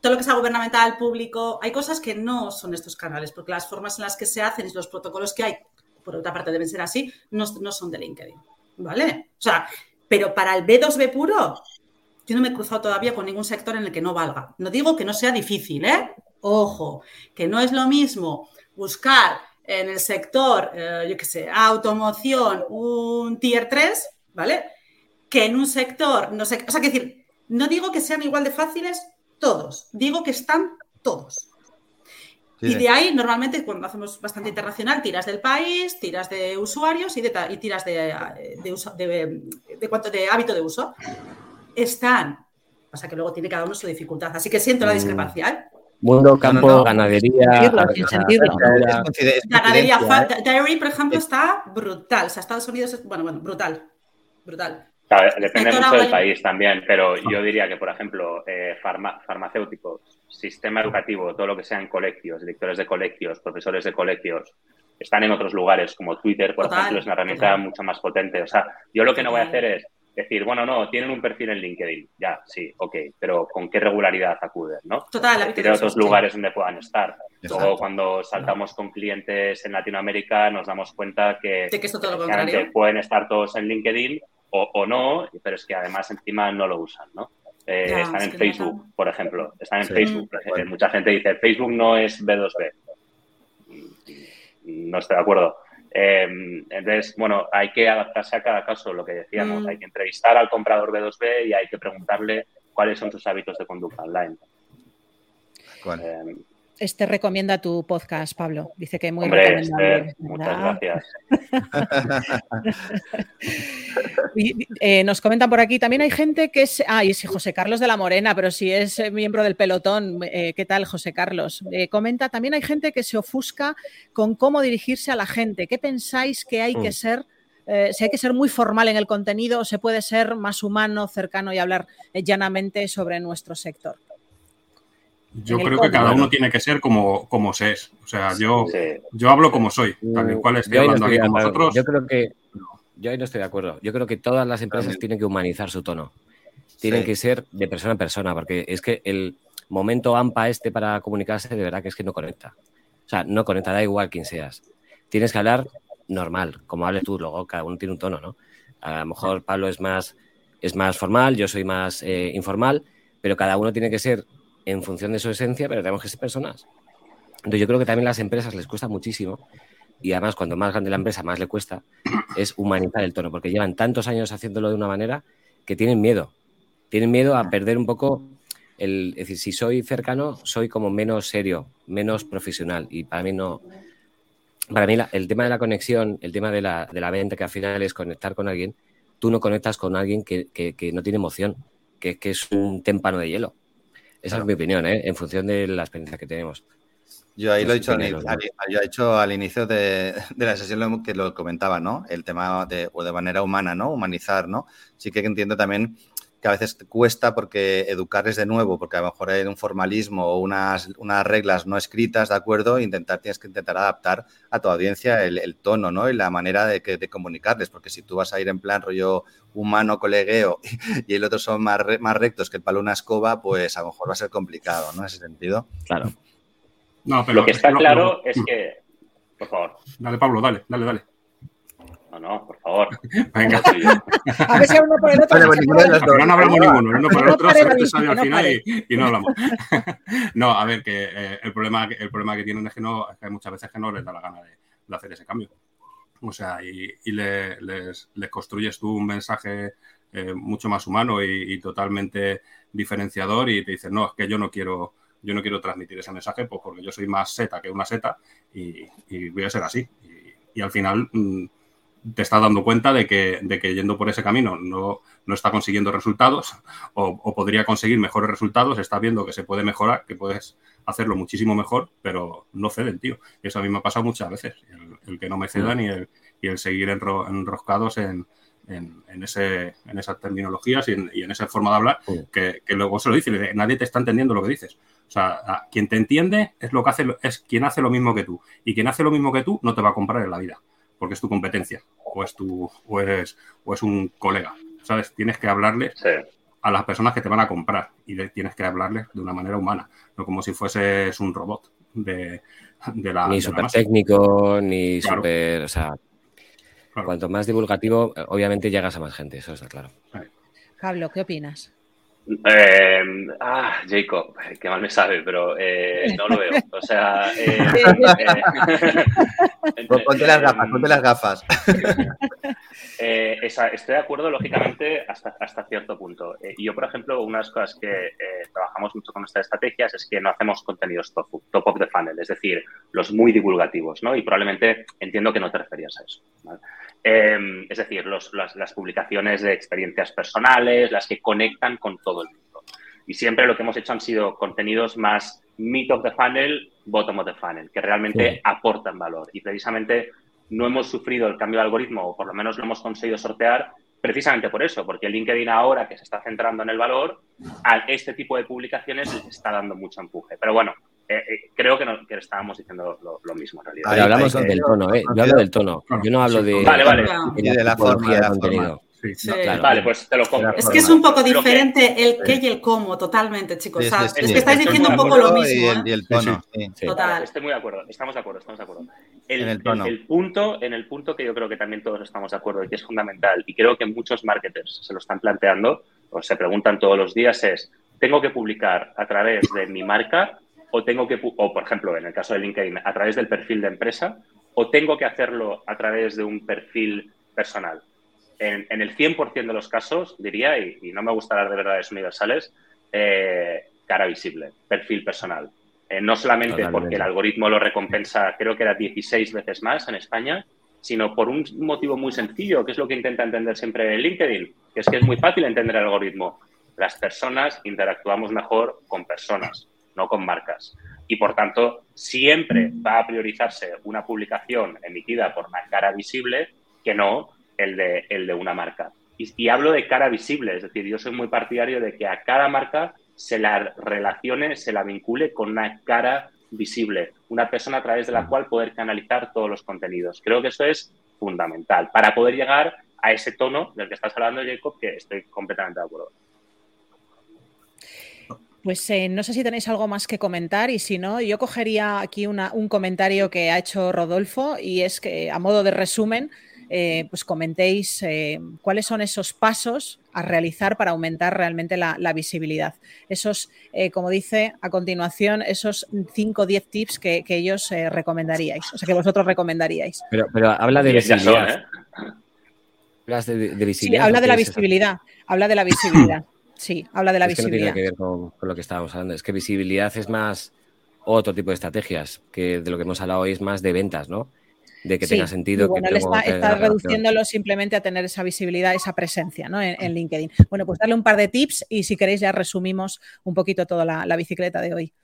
Todo lo que sea gubernamental, público, hay cosas que no son estos canales, porque las formas en las que se hacen y los protocolos que hay, por otra parte deben ser así, no, no son de LinkedIn, ¿vale? O sea, pero para el B2B puro, yo no me he cruzado todavía con ningún sector en el que no valga. No digo que no sea difícil, ¿eh? Ojo, que no es lo mismo buscar en el sector, eh, yo qué sé, automoción, un tier 3, ¿vale? Que en un sector, no sé, o sea, que decir, no digo que sean igual de fáciles todos, digo que están todos. Y de ahí, normalmente, cuando hacemos bastante internacional, tiras del país, tiras de usuarios y, de, tiras de, de, cuánto de hábito de uso. Están. Pasa que luego tiene cada uno su dificultad. Así que siento la mm. discrepancia. ¿eh? Mundo, campo, ganadería. Ganadería, dairy, por ejemplo, está brutal. O sea, Estados Unidos es, bueno, bueno, brutal. Brutal. depende mucho del país también, pero yo diría que, por ejemplo, eh, farmacéuticos, sistema educativo, todo lo que sean colegios, directores de colegios, profesores de colegios, están en otros lugares, como Twitter, por ejemplo, es una herramienta mucho más potente. O sea, yo lo que no voy a hacer es decir, bueno, no, tienen un perfil en LinkedIn, ya, sí, ok, pero ¿con qué regularidad acuden, no? Total, de otros lugares donde puedan estar. Luego, cuando saltamos con clientes en Latinoamérica, nos damos cuenta que, que esto todo lo pueden estar todos en LinkedIn o, no, pero es que además encima no lo usan, ¿no? Eh, están en Facebook, por ejemplo. Están en Facebook. Mucha gente dice, Facebook no es B2B. No estoy de acuerdo. Em, entonces, bueno, hay que adaptarse a cada caso, lo que decíamos, mm. hay que entrevistar al comprador B2B y hay que preguntarle cuáles son sus hábitos de conducta online. Em, este recomienda tu podcast, Pablo. Dice que muy Hombre, este, muchas gracias. <laughs> Eh, nos comentan por aquí, también hay gente que es, ah, y José Carlos de la Morena, pero si es eh, miembro del pelotón, eh, ¿qué tal José Carlos? comenta, también hay gente que se ofusca con cómo dirigirse a la gente. ¿Qué pensáis que hay que mm. ser? si hay que ser muy formal en el contenido o se puede ser más humano, cercano y hablar llanamente sobre nuestro sector. Yo creo que cada uno tiene que ser como, como se es. O sea, yo, yo hablo como soy, tal cual estoy hablando aquí con vosotros. Yo creo que yo ahí no estoy de acuerdo. Yo creo que todas las empresas tienen que humanizar su tono. Tienen que ser de persona a persona, porque es que el momento AMPA este para comunicarse de verdad que es que no conecta. O sea, no conecta, da igual quién seas. Tienes que hablar normal, como hables tú, luego cada uno tiene un tono, ¿no? A lo mejor Pablo es más, es más formal, yo soy más eh, informal, pero cada uno tiene que ser en función de su esencia, pero tenemos que ser personas. Entonces yo creo que también a las empresas les cuesta muchísimo y además cuando más grande la empresa más le cuesta es humanizar el tono, porque llevan tantos años haciéndolo de una manera que tienen miedo. Tienen miedo a perder un poco el, es decir, si soy cercano, soy como menos serio, menos profesional y para mí no para mí el tema de la conexión, el tema de la, de la venta que al final es conectar con alguien, tú no conectas con alguien que, que, no tiene emoción, que, que es un témpano de hielo. Esa es mi opinión, ¿eh? en función de la experiencia que tenemos. Yo ahí lo he dicho, al, yo he hecho al inicio <laughs> de, la sesión que lo comentaba, ¿no? El tema de, o de manera humana, ¿no? Humanizar, ¿no? Sí que entiendo también que a veces cuesta porque educarles de nuevo, porque a lo mejor hay un formalismo o unas, unas reglas no escritas, ¿de acuerdo? Intentar, tienes que intentar adaptar a tu audiencia el, tono, ¿no? Y la manera de, de, comunicarles, porque si tú vas a ir en plan rollo humano, colegueo, <laughs> y el otro son más, más rectos que el palo una escoba, pues a lo mejor va a ser complicado, ¿no? En ese sentido. Claro. No, pero lo que está claro es que, por favor. Dale, Pablo, dale, dale, dale. No, no, por favor. <laughs> Venga. a ver si uno por el otro. no, no hablamos ninguno, uno por el otro, se sale al final y, no hablamos. <laughs> no, a ver, que eh, el, problema, el problema que tienen es que, no, es que muchas veces que no les da la gana de, hacer ese cambio. O sea, y, y les, les, construyes tú un mensaje eh, mucho más humano y, y, totalmente diferenciador y te dices, no, es que yo no quiero yo no quiero transmitir ese mensaje pues porque yo soy más seta que una seta y, voy a ser así. Y, al final mm, te estás dando cuenta de que, de que yendo por ese camino no, no está consiguiendo resultados o, podría conseguir mejores resultados, estás viendo que se puede mejorar, que puedes hacerlo muchísimo mejor, pero no ceden, tío. Y eso a mí me ha pasado muchas veces, el, que no me cedan y el, y el seguir enroscados en, en, ese, en esas terminologías y en, esa forma de hablar, que, luego se lo dice, nadie te está entendiendo lo que dices. O sea, quien te entiende es lo que hace, es quien hace lo mismo que tú. Y quien hace lo mismo que tú no te va a comprar en la vida, porque es tu competencia, o es tu, o eres, o es un colega. ¿Sabes? Tienes que hablarle a las personas que te van a comprar y tienes que hablarles de una manera humana, no como si fueses un robot de, la. Ni súper técnico, ni súper. O sea, cuanto más divulgativo, obviamente llegas a más gente, eso está claro. Pablo, ¿qué opinas? Eh, ah, Jacob, que mal me sabe, pero eh, no lo veo. O sea, eh, <laughs> eh ponte las gafas, ponte las gafas. <laughs> estoy de acuerdo, lógicamente, hasta, hasta cierto punto. y yo, por ejemplo, una de las cosas que trabajamos mucho con nuestras estrategias es que no hacemos contenidos top, top of the funnel, es decir, los muy divulgativos, ¿no? Y probablemente entiendo que no te referías a eso. ¿vale? Em, es decir, las, publicaciones de experiencias personales, las que conectan con todo el mundo. Y siempre lo que hemos hecho han sido contenidos más mid of the funnel, bottom of the funnel, que realmente aportan valor. Y precisamente no hemos sufrido el cambio de algoritmo, o por lo menos lo hemos conseguido sortear, precisamente por eso, porque LinkedIn ahora que se está centrando en el valor, a este tipo de publicaciones les está dando mucho empuje. Pero bueno, eh, eh, creo que, que, estábamos diciendo lo, mismo en realidad. Hablamos del tono, ¿eh? Yo hablo del tono. Yo no hablo de, vale, vale. de, la forma de contenido. Vale, pues te lo compro. Es que es un poco diferente el qué y el cómo, totalmente, chicos. es que estáis diciendo un poco lo mismo. Y el, tono. Total. Estoy muy de acuerdo. Estamos de acuerdo, estamos de acuerdo. El, en el, tono. El, punto, en el punto que yo creo que también todos estamos de acuerdo y que es fundamental, y creo que muchos marketers se lo están planteando o se preguntan todos los días, es: ¿tengo que publicar a través de mi marca o tengo que, o por ejemplo, en el caso de LinkedIn, a través del perfil de empresa, o tengo que hacerlo a través de un perfil personal. En, el 100% de los casos, diría, y, no me gusta hablar de verdades universales, eh, cara visible, perfil personal. Eh, no solamente porque el algoritmo lo recompensa, creo que era 16 veces más en España, sino por un motivo muy sencillo, que es lo que intenta entender siempre LinkedIn, que es que es muy fácil entender el algoritmo. Las personas interactuamos mejor con personas no con marcas. Y por tanto, siempre va a priorizarse una publicación emitida por una cara visible que no el de, el de una marca. Y, hablo de cara visible, es decir, yo soy muy partidario de que a cada marca se la relacione, se la vincule con una cara visible, una persona a través de la cual poder canalizar todos los contenidos. Creo que eso es fundamental para poder llegar a ese tono del que estás hablando, Jacob, que estoy completamente de acuerdo. Pues eh, no sé si tenéis algo más que comentar y si no, yo cogería aquí un comentario que ha hecho Rodolfo y es que a modo de resumen, eh, pues comentéis eh, cuáles son esos pasos a realizar para aumentar realmente la, visibilidad. Esos, como dice a continuación, esos 5 o 10 tips que, ellos recomendaríais, o sea, que vosotros recomendaríais. Pero, habla de visibilidad. Hablas de, visibilidad. Sí, habla de la visibilidad. Habla de la visibilidad. Sí, habla de la es visibilidad. Que no tiene que ver con, lo que estábamos hablando. Es que visibilidad es más otro tipo de estrategias, que de lo que hemos hablado hoy es más de ventas, ¿no? De que tenga sentido. Bueno, que él está, reduciéndolo simplemente a tener esa visibilidad, esa presencia ¿no? en, LinkedIn. Bueno, pues darle un par de tips y si queréis ya resumimos un poquito toda la bicicleta de hoy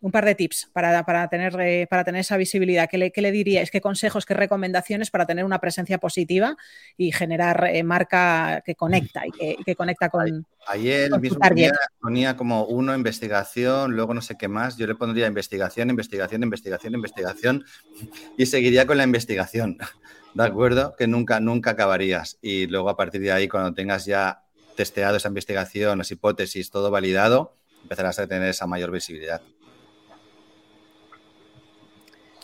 un par de tips para, para, tener, eh, para tener esa visibilidad. ¿Qué le, qué le, diríais? ¿Qué consejos, qué recomendaciones para tener una presencia positiva y generar eh, marca que conecta y que, conecta con. Ayer mismo ponía, como uno investigación, luego no sé qué más. Yo le pondría investigación, investigación, investigación, investigación y seguiría con la investigación. <laughs> ¿De acuerdo? Que nunca, nunca acabarías. Y luego a partir de ahí, cuando tengas ya testeado esa investigación, las hipótesis, todo validado, empezarás a tener esa mayor visibilidad.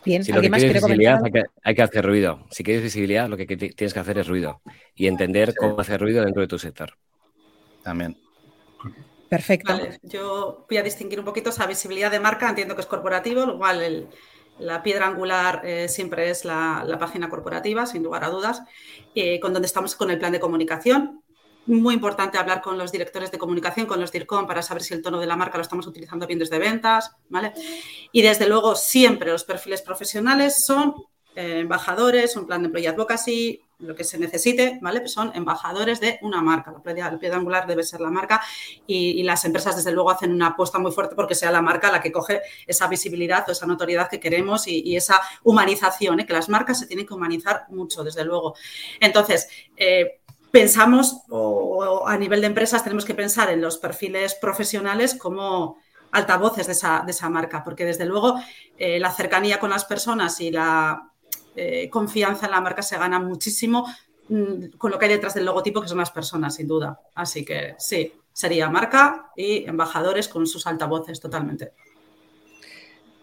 Bien, si lo que quieres visibilidad, hay que, hacer ruido. Si quieres visibilidad, lo que tienes que hacer es ruido y entender cómo hacer ruido dentro de tu sector. También. Perfecto. yo voy a distinguir un poquito esa visibilidad de marca. Entiendo que es corporativo, lo cual la piedra angular eh, siempre es la, página corporativa, sin lugar a dudas, eh, con donde estamos con el plan de comunicación muy importante hablar con los directores de comunicación, con los DIRCOM, para saber si el tono de la marca lo estamos utilizando bien desde ventas, ¿vale? Y desde luego, siempre los perfiles profesionales son eh, embajadores, un plan de employee advocacy, lo que se necesite, ¿vale? Son embajadores de una marca. La piedra, angular debe ser la marca y, las empresas, desde luego, hacen una apuesta muy fuerte porque sea la marca la que coge esa visibilidad o esa notoriedad que queremos y, esa humanización, ¿eh? que las marcas se tienen que humanizar mucho, desde luego. Entonces, eh, pensamos, o, a nivel de empresas tenemos que pensar en los perfiles profesionales como altavoces de esa, de esa marca, porque desde luego eh, la cercanía con las personas y la eh, confianza en la marca se gana muchísimo mm, con lo que hay detrás del logotipo, que son las personas, sin duda. Así que sí, sería marca y embajadores con sus altavoces totalmente.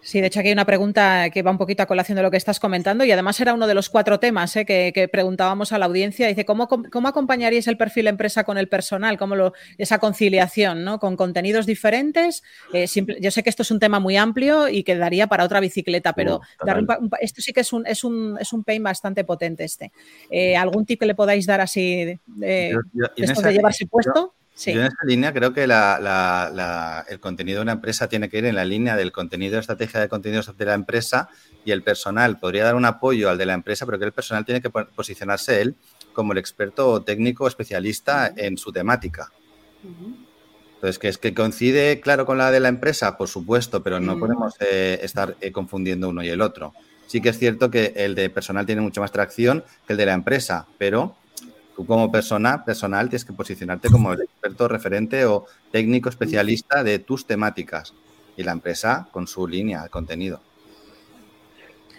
Sí, de hecho aquí hay una pregunta que va un poquito a colación de lo que estás comentando y además era uno de los cuatro temas eh, que, preguntábamos a la audiencia. Dice, ¿cómo, cómo acompañaríais el perfil empresa con el personal? ¿Cómo lo, esa conciliación ¿no? con contenidos diferentes? Eh, yo sé que esto es un tema muy amplio y que daría para otra bicicleta, pero esto sí que es un, es, un, es un pain bastante potente este. Eh, ¿Algún tip que le podáis dar así de, de llevarse puesto? Yo en esta línea creo que el contenido de una empresa tiene que ir en la línea del contenido, de estrategia de contenidos de la empresa y el personal podría dar un apoyo al de la empresa, pero que el personal tiene que posicionarse él como el experto técnico especialista en su temática. Entonces, que es que coincide, claro, con la de la empresa, por supuesto, pero no podemos eh, estar eh, confundiendo uno y el otro. Sí que es cierto que el de personal tiene mucho más tracción que el de la empresa, pero Tú como persona, personal, tienes que posicionarte como el experto referente o técnico especialista de tus temáticas y la empresa con su línea de contenido.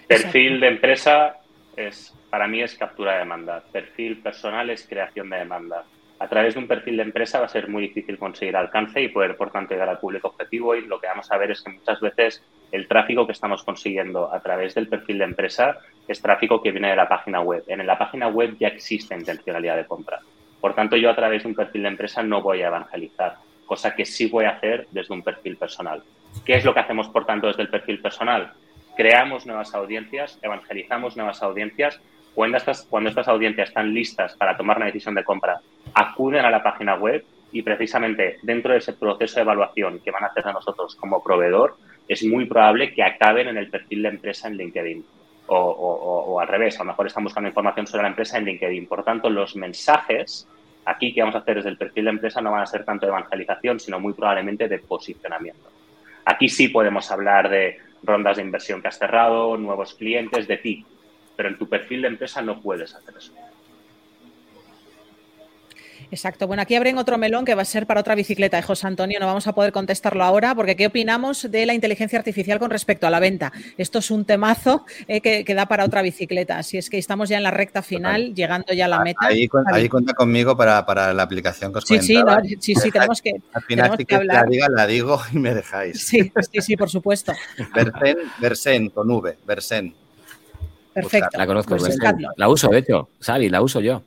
Perfil de empresa es, para mí es captura de demanda. Perfil personal es creación de demanda. A través de un perfil de empresa va a ser muy difícil conseguir alcance y poder, por tanto, llegar al público objetivo. Y lo que vamos a ver es que muchas veces el tráfico que estamos consiguiendo a través del perfil de empresa es tráfico que viene de la página web. En la página web ya existe intencionalidad de compra. Por tanto, yo a través de un perfil de empresa no voy a evangelizar, cosa que sí voy a hacer desde un perfil personal. ¿Qué es lo que hacemos, por tanto, desde el perfil personal? Creamos nuevas audiencias, evangelizamos nuevas audiencias. Cuando estas, audiencias están listas para tomar una decisión de compra, acuden a la página web y precisamente dentro de ese proceso de evaluación que van a hacer a nosotros como proveedor, es muy probable que acaben en el perfil de empresa en LinkedIn. O, al revés, a lo mejor están buscando información sobre la empresa en LinkedIn. Por tanto, los mensajes aquí que vamos a hacer desde el perfil de empresa no van a ser tanto de evangelización, sino muy probablemente de posicionamiento. Aquí sí podemos hablar de rondas de inversión que has cerrado, nuevos clientes, de ti, pero en tu perfil de empresa no puedes hacer eso. Exacto. Bueno, aquí abren otro melón que va a ser para otra bicicleta, ¿eh, José Antonio. No vamos a poder contestarlo ahora, porque ¿qué opinamos de la inteligencia artificial con respecto a la venta? Esto es un temazo eh, que, da para otra bicicleta. Así es que estamos ya en la recta final, llegando ya a la ah, meta. Ahí, cuenta conmigo para, la aplicación que os Sí, sí, sí, sí, <laughs> tenemos que, Al final, si que hablar. La, diga, la digo y me dejáis. Sí, sí, sí, por supuesto. <laughs> Versen, Versen con V, Versen. Perfecto. La conozco, pues La uso, de hecho, Sally, la uso yo.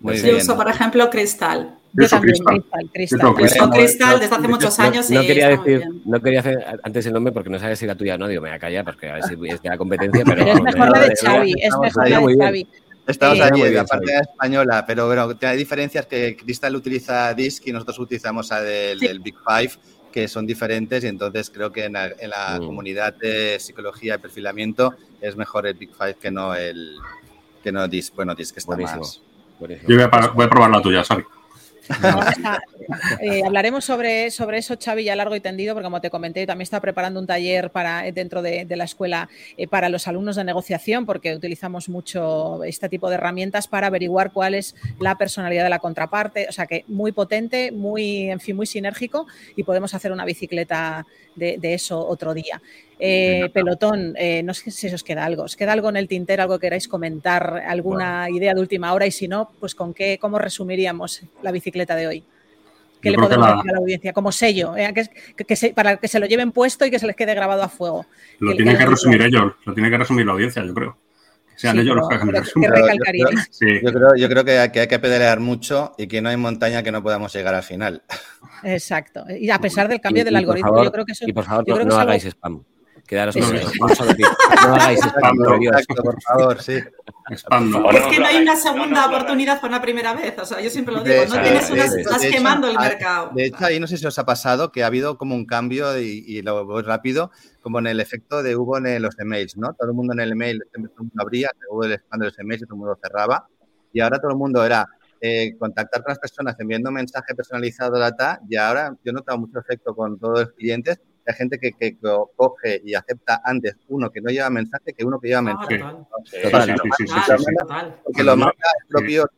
Yo uso, por ejemplo, cristal. Yo también, cristal. Cristal, cristal. cristal desde hace muchos años. No, quería decir, no quería hacer antes el nombre porque no sabes si era tuya o no. Digo, me voy a callar porque a ver si es de la competencia. Pero, es mejor la de Xavi. Es mejor la de Xavi. Estamos allí, la parte española, pero bueno, hay diferencias que Cristal utiliza DISC y nosotros utilizamos el del Big Five, que son diferentes y entonces creo que en la, mm. comunidad de psicología y perfilamiento es mejor el Big Five que no el que no DISC. Bueno, DISC está más yo voy a, voy a probar la tuya, Xavi. <laughs> Eh, hablaremos sobre, sobre eso, Xavi, ya largo y tendido, porque como te comenté, también está preparando un taller para, dentro de, la escuela eh, para los alumnos de negociación, porque utilizamos mucho este tipo de herramientas para averiguar cuál es la personalidad de la contraparte. O sea que muy potente, muy, en fin, muy sinérgico y podemos hacer una bicicleta de eso otro día. Eh, pelotón, eh, no sé si os queda algo. ¿Os queda algo en el tintero, algo que queráis comentar, alguna idea de última hora? Y si no, pues con qué, cómo resumiríamos la bicicleta de hoy. ¿Qué le podemos decir a la audiencia? Como sello, eh, que, para que se lo lleven puesto y que se les quede grabado a fuego. Lo tienen que resumir ellos, lo tiene que resumir la audiencia, yo creo. sean ellos los que hagan Yo, creo, yo creo que hay, que pedalear mucho y que no hay montaña que no podamos llegar al final. Exacto. Y a pesar del cambio del algoritmo, yo creo que eso. Y por favor, no, hagáis spam. Quedaros con eso. No <laughs> hagáis spam, por Dios. por favor, sí. Spam, no. Es que no hay una segunda oportunidad por una primera vez. O sea, yo siempre lo digo. No tienes una, estás quemando el mercado. De hecho, ahí no sé si os ha pasado que ha habido como un cambio y, lo voy rápido, como en el efecto de hubo en los emails, ¿no? Todo el mundo en el email, todo el mundo abría, hubo el spam de los emails y todo el mundo cerraba. Y ahora todo el mundo era eh, contactar con las personas enviando mensaje personalizado data y ahora yo he notado mucho efecto con todos los clientes hay gente que, que, coge y acepta antes uno que no lleva mensaje que uno que lleva mensaje. Porque lo marca propio,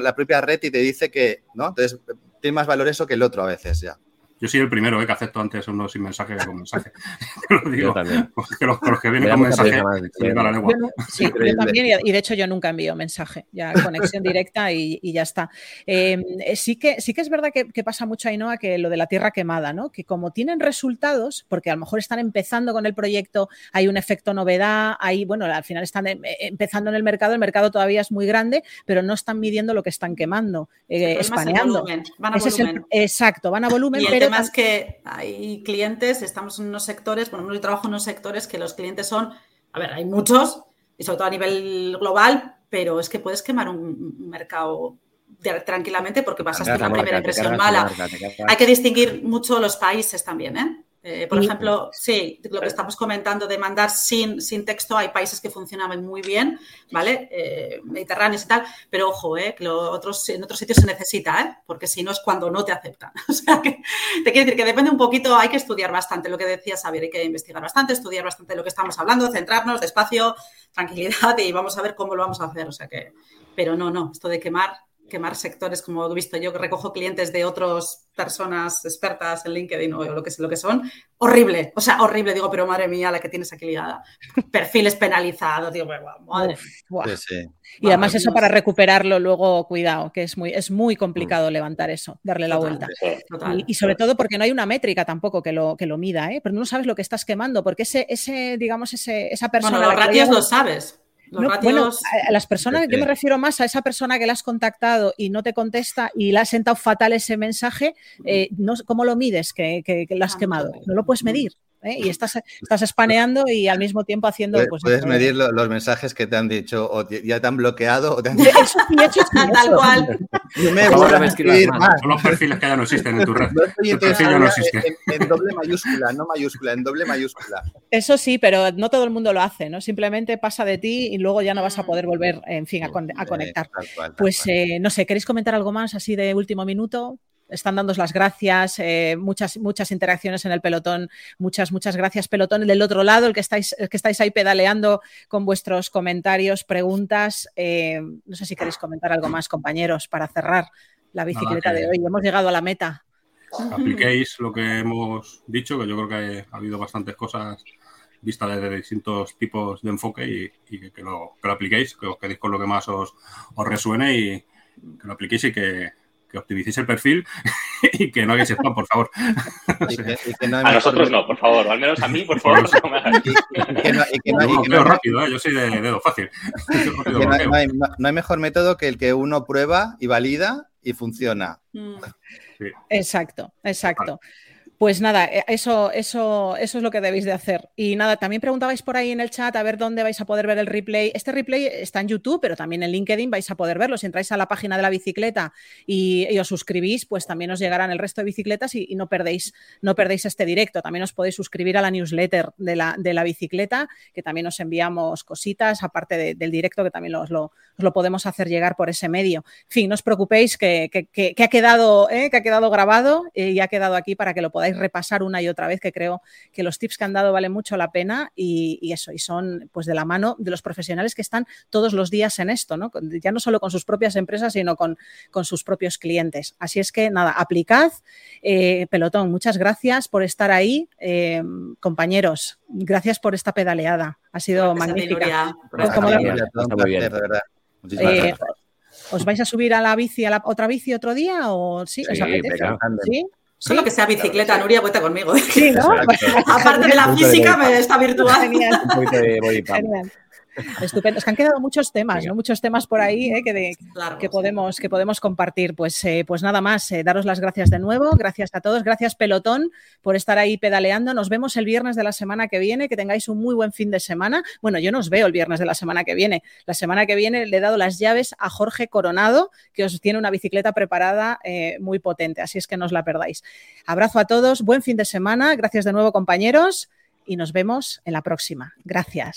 la propia red y te dice que, ¿no? Entonces, tiene más valor eso que el otro a veces ya. Yo soy el primero eh, que acepto antes uno sin mensaje que con mensaje. <laughs> lo digo. Yo también. Porque los, los que vienen con mensaje, la lengua. sí, yo también, y de hecho yo nunca envío mensaje, ya conexión directa y, y ya está. Em, eh, sí, que, sí que es verdad que, que, pasa mucho, Ainhoa, que lo de la tierra quemada, ¿no? Que como tienen resultados, porque a lo mejor están empezando con el proyecto, hay un efecto novedad, hay, bueno, al final están eh, empezando en el mercado, el mercado todavía es muy grande, pero no están midiendo lo que están quemando, eh, espaneando. Van a volumen. exacto, van a volumen, pero es que hay clientes, estamos en unos sectores, bueno, yo trabajo en unos sectores que los clientes son, a ver, hay muchos, y sobre todo a nivel global, pero es que puedes quemar un mercado tranquilamente porque pasaste una primera impresión mala. Hay que distinguir mucho los países también, ¿eh? Eh, por ejemplo, sí, lo que estamos comentando de mandar sin, sin texto, hay países que funcionaban muy bien, ¿vale? Eh, mediterráneos y tal, pero ojo, eh, que otros, en otros sitios se necesita, ¿eh? porque si no es cuando no te aceptan. <laughs> o sea, que te quiero decir que depende un poquito, hay que estudiar bastante lo que decía Xavier, hay que investigar bastante, estudiar bastante lo que estamos hablando, centrarnos, despacio, tranquilidad y vamos a ver cómo lo vamos a hacer. O sea que, pero no, no, esto de quemar quemar sectores, como he visto yo, que recojo clientes de otras personas expertas en LinkedIn o lo que, lo que son, horrible, o sea, horrible, digo, pero madre mía, la que tienes aquí ligada. Perfiles penalizados, digo, madre Y además eso para recuperarlo luego, cuidado, que es muy, es muy complicado mm. levantar eso, darle la vuelta. Y, sobre todo porque no hay una métrica tampoco que lo, que lo mida, ¿eh? pero no sabes lo que estás quemando, porque ese, ese digamos, ese, esa persona... Bueno, los ratios lo sabes. Bueno, a, las personas, yo me refiero más a esa persona que la has contactado y no te contesta y le ha sentado fatal ese mensaje, eh, no, ¿cómo lo mides que, que, lo has ah, quemado? No lo puedes medir. ¿Eh? y estás, <laughs> estás espaneando y al mismo tiempo haciendo. Puedes, pues, medir los mensajes que te han dicho o ya te han bloqueado o te han dicho. Eso, hecho, tal cual. me voy a escribir más. Son los perfiles que ya no existen en tu red. <laughs> No no existe. En, doble mayúscula, no mayúscula, en doble mayúscula. Eso sí, pero no todo el mundo lo hace, ¿no? Simplemente pasa de ti y luego ya no vas a poder volver, en fin, a, a conectar. pues eh, no sé, ¿queréis comentar algo más así de último minuto? Están dando las gracias, eh, muchas, muchas interacciones en el pelotón, muchas, muchas gracias pelotón. Del otro lado, el que estáis, que estáis ahí pedaleando con vuestros comentarios, preguntas, eh, no sé si queréis comentar algo más, compañeros, para cerrar la bicicleta de hoy. Hemos llegado a la meta. Apliquéis lo que hemos dicho, que yo creo que ha habido bastantes cosas vistas desde distintos tipos de enfoque y, que, lo, que, lo, apliquéis, que os quedéis con lo que más os, os resuene y que lo apliquéis y que que optimicéis el perfil <laughs> y que no hagáis spam, por favor. a nosotros no, por favor, al menos a mí, por favor. <laughs> no rápido, ¿eh? yo soy de dedo fácil. <laughs> no, hay, mejor método que el que uno prueba y valida y funciona. Mm. Exacto, exacto. Pues nada, eh, eso, eso, eso es lo que debéis de hacer. Y nada, también preguntabais por ahí en el chat a ver dónde vais a poder ver el replay. Este replay está en YouTube, pero también en LinkedIn vais a poder verlo. Si entráis a la página de la bicicleta y, os suscribís, pues también os llegarán el resto de bicicletas y, no, perdéis, no perdéis este directo. También os podéis suscribir a la newsletter de la, de la bicicleta, que también os enviamos cositas, aparte del directo, que también os lo, podemos hacer llegar por ese medio. En fin, no os preocupéis que, que, ha, quedado, ¿eh? que ha quedado grabado y ha quedado aquí para que lo podáis repasar una y otra vez, que creo que los tips que han dado valen mucho la pena y, eso, y son pues de la mano de los profesionales que están todos los días en esto, ¿no? ya no solo con sus propias empresas, sino con, con sus propios clientes. Así es que nada, aplicad. Eh, pelotón, muchas gracias por estar ahí. Eh, compañeros, gracias por esta pedaleada. Ha sido magnífica. ¿Os vais a subir a la bici, a la otra bici otro día? ¿O sí? ¿Os ¿Sí? Solo que sea bicicleta, Nuria, cuenta conmigo. Sí, ¿no? <laughs> Aparte de la física, me está virtual. Genial. Genial. Estupendo. Es que han quedado muchos temas, ¿no? Muchos temas por ahí ¿eh? que, que, podemos, que podemos compartir. Pues, eh, pues nada más, eh, daros las gracias de nuevo. Gracias a todos. Gracias, Pelotón, por estar ahí pedaleando. Nos vemos el viernes de la semana que viene. Que tengáis un muy buen fin de semana. Bueno, yo no os veo el viernes de la semana que viene. La semana que viene le he dado las llaves a Jorge Coronado, que os tiene una bicicleta preparada muy potente. Así es que no os la perdáis. Abrazo a todos. Buen fin de semana. Gracias de nuevo, compañeros. Y nos vemos en la próxima. Gracias.